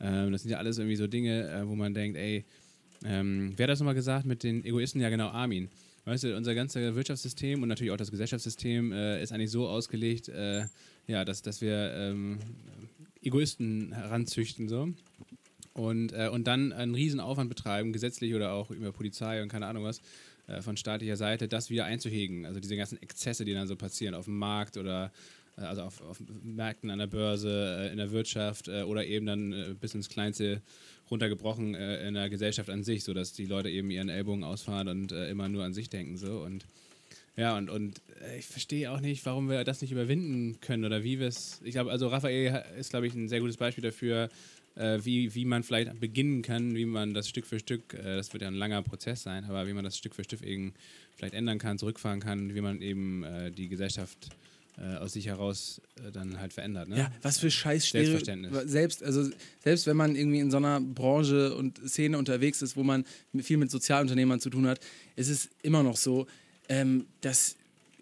Ähm, das sind ja alles irgendwie so Dinge, äh, wo man denkt, ey, ähm, wer hat das nochmal gesagt mit den Egoisten? Ja, genau, Armin. Weißt du, unser ganzes Wirtschaftssystem und natürlich auch das Gesellschaftssystem äh, ist eigentlich so ausgelegt, äh, ja, dass, dass wir ähm, Egoisten heranzüchten, so. Und, äh, und dann einen riesen Aufwand betreiben, gesetzlich oder auch über Polizei und keine Ahnung was, äh, von staatlicher Seite, das wieder einzuhegen. Also diese ganzen Exzesse, die dann so passieren auf dem Markt oder äh, also auf, auf, Märkten, an der Börse, äh, in der Wirtschaft oder eben dann bis ins Kleinste runtergebrochen in der Gesellschaft an sich, sodass die Leute eben ihren Ellbogen ausfahren und immer nur an sich denken. So. Und ja, und, und ich verstehe auch nicht, warum wir das nicht überwinden können oder wie wir es. Ich glaube, also Raphael ist, glaube ich, ein sehr gutes Beispiel dafür, äh, wie, wie man vielleicht beginnen kann, wie man das Stück für Stück, äh, das wird ja ein langer Prozess sein, aber wie man das Stück für Stück eben vielleicht ändern kann, zurückfahren kann, wie man eben äh, die Gesellschaft äh, aus sich heraus äh, dann halt verändert. Ne? Ja, was für scheiß Selbst, also, selbst wenn man irgendwie in so einer Branche und Szene unterwegs ist, wo man viel mit Sozialunternehmern zu tun hat, ist es immer noch so, ähm, dass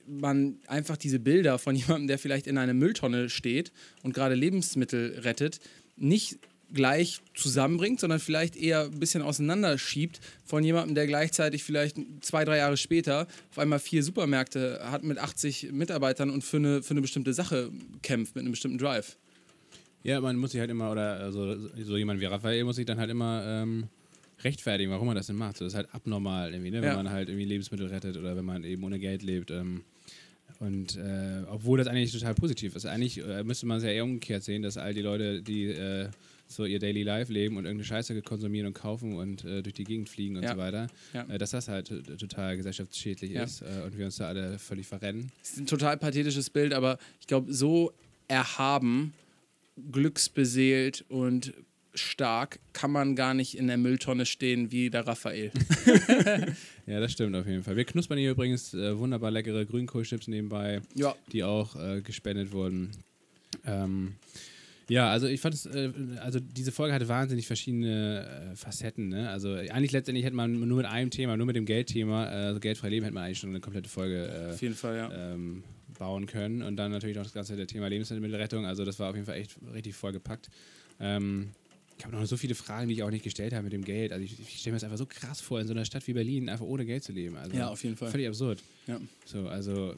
man einfach diese Bilder von jemandem, der vielleicht in einer Mülltonne steht und gerade Lebensmittel rettet, nicht gleich zusammenbringt, sondern vielleicht eher ein bisschen auseinanderschiebt von jemandem, der gleichzeitig vielleicht zwei, drei Jahre später auf einmal vier Supermärkte hat mit 80 Mitarbeitern und für eine, für eine bestimmte Sache kämpft, mit einem bestimmten Drive. Ja, man muss sich halt immer, oder also so jemand wie Raphael muss sich dann halt immer ähm, rechtfertigen, warum man das denn macht. das ist halt abnormal irgendwie, ne? wenn ja. man halt irgendwie Lebensmittel rettet oder wenn man eben ohne Geld lebt. Ähm, und äh, obwohl das eigentlich total positiv ist. Eigentlich äh, müsste man es ja eher umgekehrt sehen, dass all die Leute, die äh, so ihr Daily Life leben und irgendeine Scheiße konsumieren und kaufen und äh, durch die Gegend fliegen und ja. so weiter, ja. äh, dass das halt total gesellschaftsschädlich ja. ist äh, und wir uns da alle völlig verrennen. Das ist ein total pathetisches Bild, aber ich glaube, so erhaben, glücksbeseelt und stark kann man gar nicht in der Mülltonne stehen wie der Raphael. ja, das stimmt auf jeden Fall. Wir knuspern hier übrigens äh, wunderbar leckere Grünkohlchips nebenbei, ja. die auch äh, gespendet wurden. Ähm, ja, also ich fand es, äh, also diese Folge hatte wahnsinnig verschiedene äh, Facetten. Ne? Also eigentlich letztendlich hätte man nur mit einem Thema, nur mit dem Geldthema, äh, also geldfrei leben, hätte man eigentlich schon eine komplette Folge auf jeden Fall, ja. ähm, bauen können. Und dann natürlich auch das ganze Thema Lebensmittelrettung. Also das war auf jeden Fall echt richtig vollgepackt. Ähm, ich habe noch so viele Fragen, die ich auch nicht gestellt habe mit dem Geld. Also ich, ich stelle mir das einfach so krass vor, in so einer Stadt wie Berlin einfach ohne Geld zu leben. Also ja, auf jeden Fall. Völlig absurd. Ja. So, also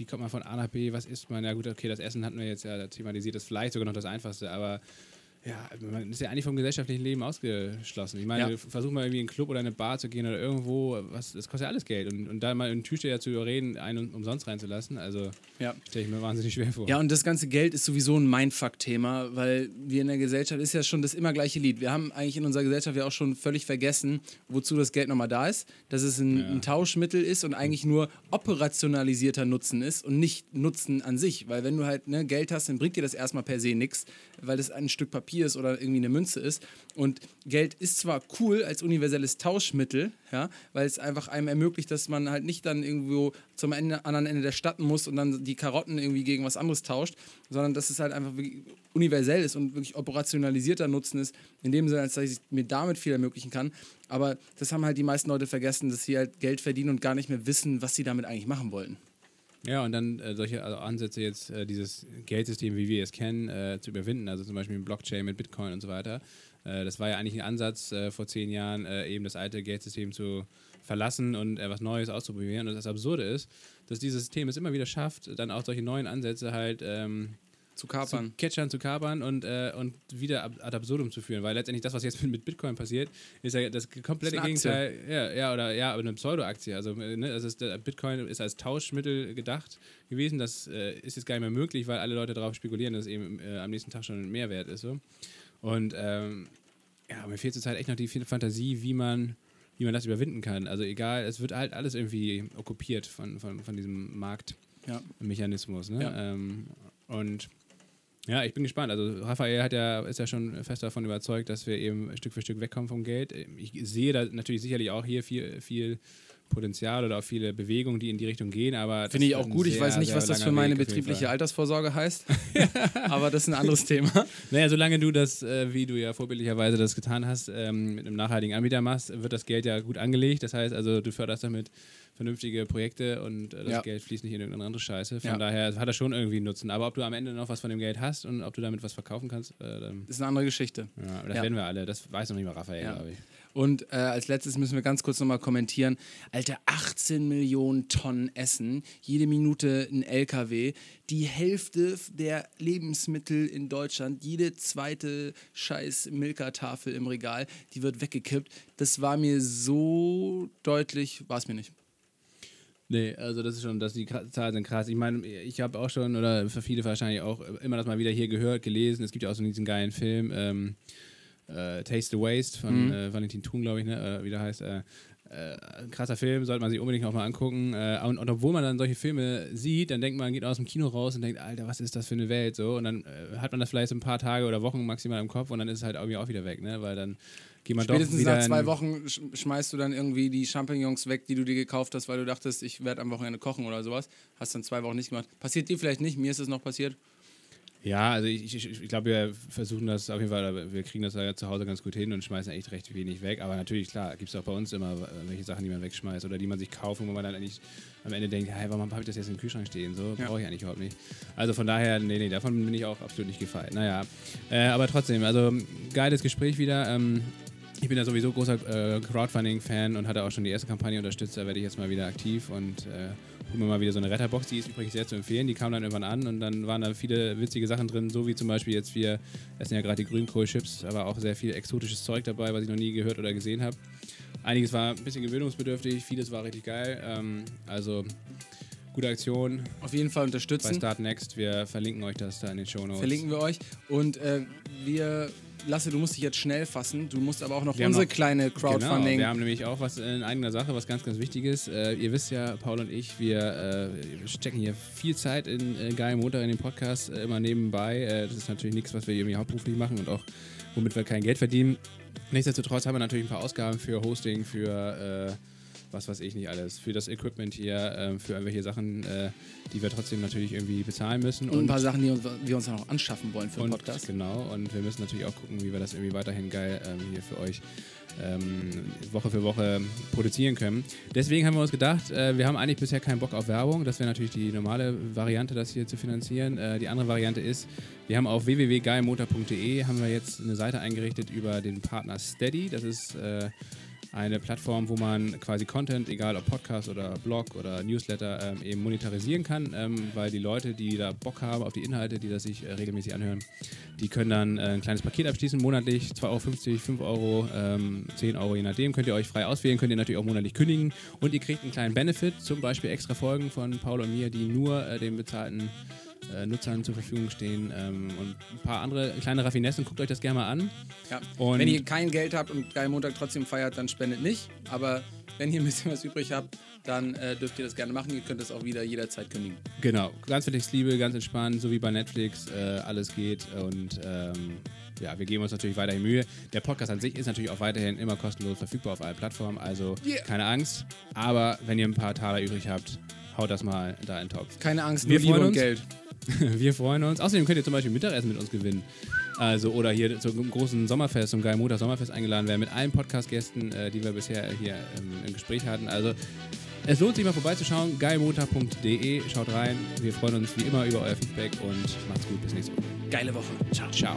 wie kommt man von A nach B, was isst man? Ja gut, okay, das Essen hatten wir jetzt ja thematisiert, das ist vielleicht sogar noch das Einfachste, aber ja, man ist ja eigentlich vom gesellschaftlichen Leben ausgeschlossen. Ich meine, ja. versuch mal irgendwie in einen Club oder eine Bar zu gehen oder irgendwo, was, das kostet ja alles Geld. Und, und da mal einen Türsteher zu überreden, einen umsonst reinzulassen, also ja. stelle ich mir wahnsinnig schwer vor. Ja, und das ganze Geld ist sowieso ein Mindfuck-Thema, weil wir in der Gesellschaft ist ja schon das immer gleiche Lied. Wir haben eigentlich in unserer Gesellschaft ja auch schon völlig vergessen, wozu das Geld nochmal da ist, dass es ein, ja. ein Tauschmittel ist und eigentlich nur operationalisierter Nutzen ist und nicht Nutzen an sich. Weil wenn du halt ne, Geld hast, dann bringt dir das erstmal per se nichts, weil das ein Stück Papier Papier ist oder irgendwie eine Münze ist. Und Geld ist zwar cool als universelles Tauschmittel, ja, weil es einfach einem ermöglicht, dass man halt nicht dann irgendwo zum Ende, anderen Ende der Stadt muss und dann die Karotten irgendwie gegen was anderes tauscht, sondern dass es halt einfach universell ist und wirklich operationalisierter Nutzen ist, in dem Sinne, als dass ich mir damit viel ermöglichen kann. Aber das haben halt die meisten Leute vergessen, dass sie halt Geld verdienen und gar nicht mehr wissen, was sie damit eigentlich machen wollten. Ja, und dann äh, solche also Ansätze jetzt, äh, dieses Geldsystem, wie wir es kennen, äh, zu überwinden, also zum Beispiel mit Blockchain, mit Bitcoin und so weiter. Äh, das war ja eigentlich ein Ansatz äh, vor zehn Jahren, äh, eben das alte Geldsystem zu verlassen und etwas Neues auszuprobieren. Und das Absurde ist, dass dieses System es immer wieder schafft, dann auch solche neuen Ansätze halt ähm, zu kapern. zu catchern, zu kapern und, äh, und wieder ad absurdum zu führen. Weil letztendlich das, was jetzt mit Bitcoin passiert, ist ja das komplette Das Gegenteil. Ja, ja, oder ja, eine Pseudo-Aktie. Also äh, ne, das ist, Bitcoin ist als Tauschmittel gedacht gewesen. Das äh, ist jetzt gar nicht mehr möglich, weil alle Leute darauf spekulieren, dass es eben äh, am nächsten Tag schon mehr wert ist. So. Und ähm, ja, mir fehlt zurzeit echt noch die Fantasie, wie man, wie man das überwinden kann. Also egal, es wird halt alles irgendwie okkupiert von, von, von diesem Markt. Ja. Ne? Ja. Ähm, und ja, ich bin gespannt. Also Raphael hat ja, ist ja schon fest davon überzeugt, dass wir eben Stück für Stück wegkommen vom Geld. Ich sehe da natürlich sicherlich auch hier viel, viel Potenzial oder auch viele Bewegungen, die in die Richtung gehen, aber Finde ich auch gut. Ich sehr, weiß nicht, was das für meine Weg betriebliche. Altersvorsorge heißt. Aber das ist ein anderes Thema. Naja, solange du das, äh, wie du ja vorbildlicherweise das getan hast, ähm, mit einem nachhaltigen Anbieter machst, wird das Geld ja gut angelegt. Das heißt also, du förderst damit vernünftige Projekte und äh, das Ja. Geld fließt nicht in irgendeine andere Scheiße. Von Ja. daher hat das schon irgendwie einen Nutzen. Aber ob du am Ende noch was von dem Geld hast und ob du damit was verkaufen kannkannst, äh, ist eine andere Geschichte. ja, das Ja. werden wir alle. Das weiß noch nicht mal Raphael, glaube ich. Und äh, als letztes müssen wir ganz kurz nochmal kommentieren. Alter, 18 Millionen Tonnen Essen, jede Minute ein LKW. Die Hälfte der Lebensmittel in Deutschland, jede zweite scheiß Milka-Tafel im Regal, die wird weggekippt. Das war mir so deutlich, war es mir nicht. Nee, also das ist schon, dass die Zahlen sind krass. Ich meine, ich habe auch schon, oder für viele wahrscheinlich auch, immer das mal wieder hier gehört, gelesen. Es gibt ja auch so diesen geilen Film, ähm, äh, Taste the Waste von Mhm. äh, Valentin Thun, glaube ich, ne? Oder wie der heißt. Äh, äh, ein krasser Film, sollte man sich unbedingt auch mal angucken. Äh, und, und obwohl man dann solche Filme sieht, dann denkt man, geht aus dem Kino raus und denkt, Alter, was ist das für eine Welt? So, und dann äh, hat man das vielleicht so ein paar Tage oder Wochen maximal im Kopf und dann ist es halt irgendwie auch wieder weg, ne? Weil dann geht man doch Spätestens wieder nach zwei Wochen sch schmeißt du dann irgendwie die Champignons weg, die du dir gekauft hast, weil du dachtest, ich werde am Wochenende kochen oder sowas. Hast dann zwei Wochen nicht gemacht. Passiert dir vielleicht nicht, mir ist es noch passiert. Ja, also ich, ich, ich glaube, wir versuchen das auf jeden Fall, wir kriegen das ja zu Hause ganz gut hin und schmeißen echt recht wenig weg. Aber natürlich, klar, gibt es auch bei uns immer äh, welche Sachen, die man wegschmeißt oder die man sich kauft, wo man dann eigentlich am Ende denkt, hey, warum habe ich das jetzt im Kühlschrank stehen? So Ja. brauche ich eigentlich überhaupt nicht. Also von daher, nee, nee, davon bin ich auch absolut nicht gefeit. Naja, äh, aber trotzdem, also geiles Gespräch wieder. Ähm, ich bin ja sowieso großer äh, Crowdfunding-Fan und hatte auch schon die erste Kampagne unterstützt. Da werde ich jetzt mal wieder aktiv und äh, mir mal wieder so eine Retterbox. Die ist übrigens sehr zu empfehlen. Die kam dann irgendwann an und dann waren da viele witzige Sachen drin, so wie zum Beispiel jetzt wir essen ja gerade die Grünkohlchips, aber auch sehr viel exotisches Zeug dabei, was ich noch nie gehört oder gesehen habe. Einiges war ein bisschen gewöhnungsbedürftig, vieles war richtig geil. Ähm, also gute Aktion Auf jeden Fall bei unterstützen. Start Next. Wir verlinken euch das da in den Show Notes. Verlinken wir euch. Und äh, wir, Lasse, du musst dich jetzt schnell fassen. Du musst aber auch noch Wir unsere noch- kleine Genau, Crowdfunding. wir haben nämlich auch was in eigener Sache, was ganz, ganz Wichtiges. Äh, ihr wisst ja, Paul und ich, wir, äh, stecken hier viel Zeit in äh, Geil Montag in den Podcast, äh, immer nebenbei. Äh, das ist natürlich nichts, was wir irgendwie hauptberuflich machen und auch womit wir kein Geld verdienen. Nichtsdestotrotz haben wir natürlich ein paar Ausgaben für Hosting, für äh, was weiß ich nicht alles, für das Equipment hier, äh, für irgendwelche Sachen, äh, die wir trotzdem natürlich irgendwie bezahlen müssen. und ein paar Sachen, die uns, wir uns noch anschaffen wollen für den und, Podcast. Genau, und wir müssen natürlich auch gucken, wie wir das irgendwie weiterhin geil ähm, hier für euch ähm, Woche für Woche produzieren können. Deswegen haben wir uns gedacht, äh, wir haben eigentlich bisher keinen Bock auf Werbung. Das wäre natürlich die normale Variante, das hier zu finanzieren. Äh, die andere Variante ist, wir haben auf www.geilmotor.de haben wir jetzt eine Seite eingerichtet über den Partner Steady. Das ist äh, eine Plattform, wo man quasi Content, egal ob Podcast oder Blog oder Newsletter, ähm, eben monetarisieren kann, ähm, weil die Leute, die da Bock haben auf die Inhalte, die das sich äh, regelmäßig anhören, die können dann äh, ein kleines Paket abschließen, monatlich 2,50 Euro, 5 Euro, ähm, 10 Euro, je nachdem. Könnt ihr euch frei auswählen, könnt ihr natürlich auch monatlich kündigen und ihr kriegt einen kleinen Benefit, zum Beispiel extra Folgen von Paul und mir, die nur äh, den bezahlten äh, Nutzern zur Verfügung stehen ähm, und ein paar andere kleine Raffinessen. Guckt euch das gerne mal an. Ja. Und- wenn ihr kein Geld habt und Geil Montag trotzdem feiert, dann spendet nicht. Aber wenn ihr ein bisschen was übrig habt, dann äh, dürft ihr das gerne machen. Ihr könnt das auch wieder jederzeit kündigen. Genau, ganz Liebe, ganz entspannt, so wie bei Netflix, äh, alles geht und ähm, ja, wir geben uns natürlich weiterhin Mühe. Der Podcast an sich ist natürlich auch weiterhin immer kostenlos verfügbar auf allen Plattformen, also Yeah. keine Angst. Aber wenn ihr ein paar Taler übrig habt, haut das mal da in den Topf. Keine Angst, Wir nur Liebe und. Geld. Wir freuen uns. Außerdem könnt ihr zum Beispiel Mittagessen mit uns gewinnen. Also, oder hier zum großen Sommerfest, zum Geil Montag Sommerfest eingeladen werden mit allen Podcast-Gästen, äh, die wir bisher hier ähm, im Gespräch hatten. Also, es lohnt sich mal vorbeizuschauen. geilmontag.de. Schaut rein. Wir freuen uns wie immer über euer Feedback und macht's gut. Bis nächste Woche. Geile Woche. Ciao. Ciao.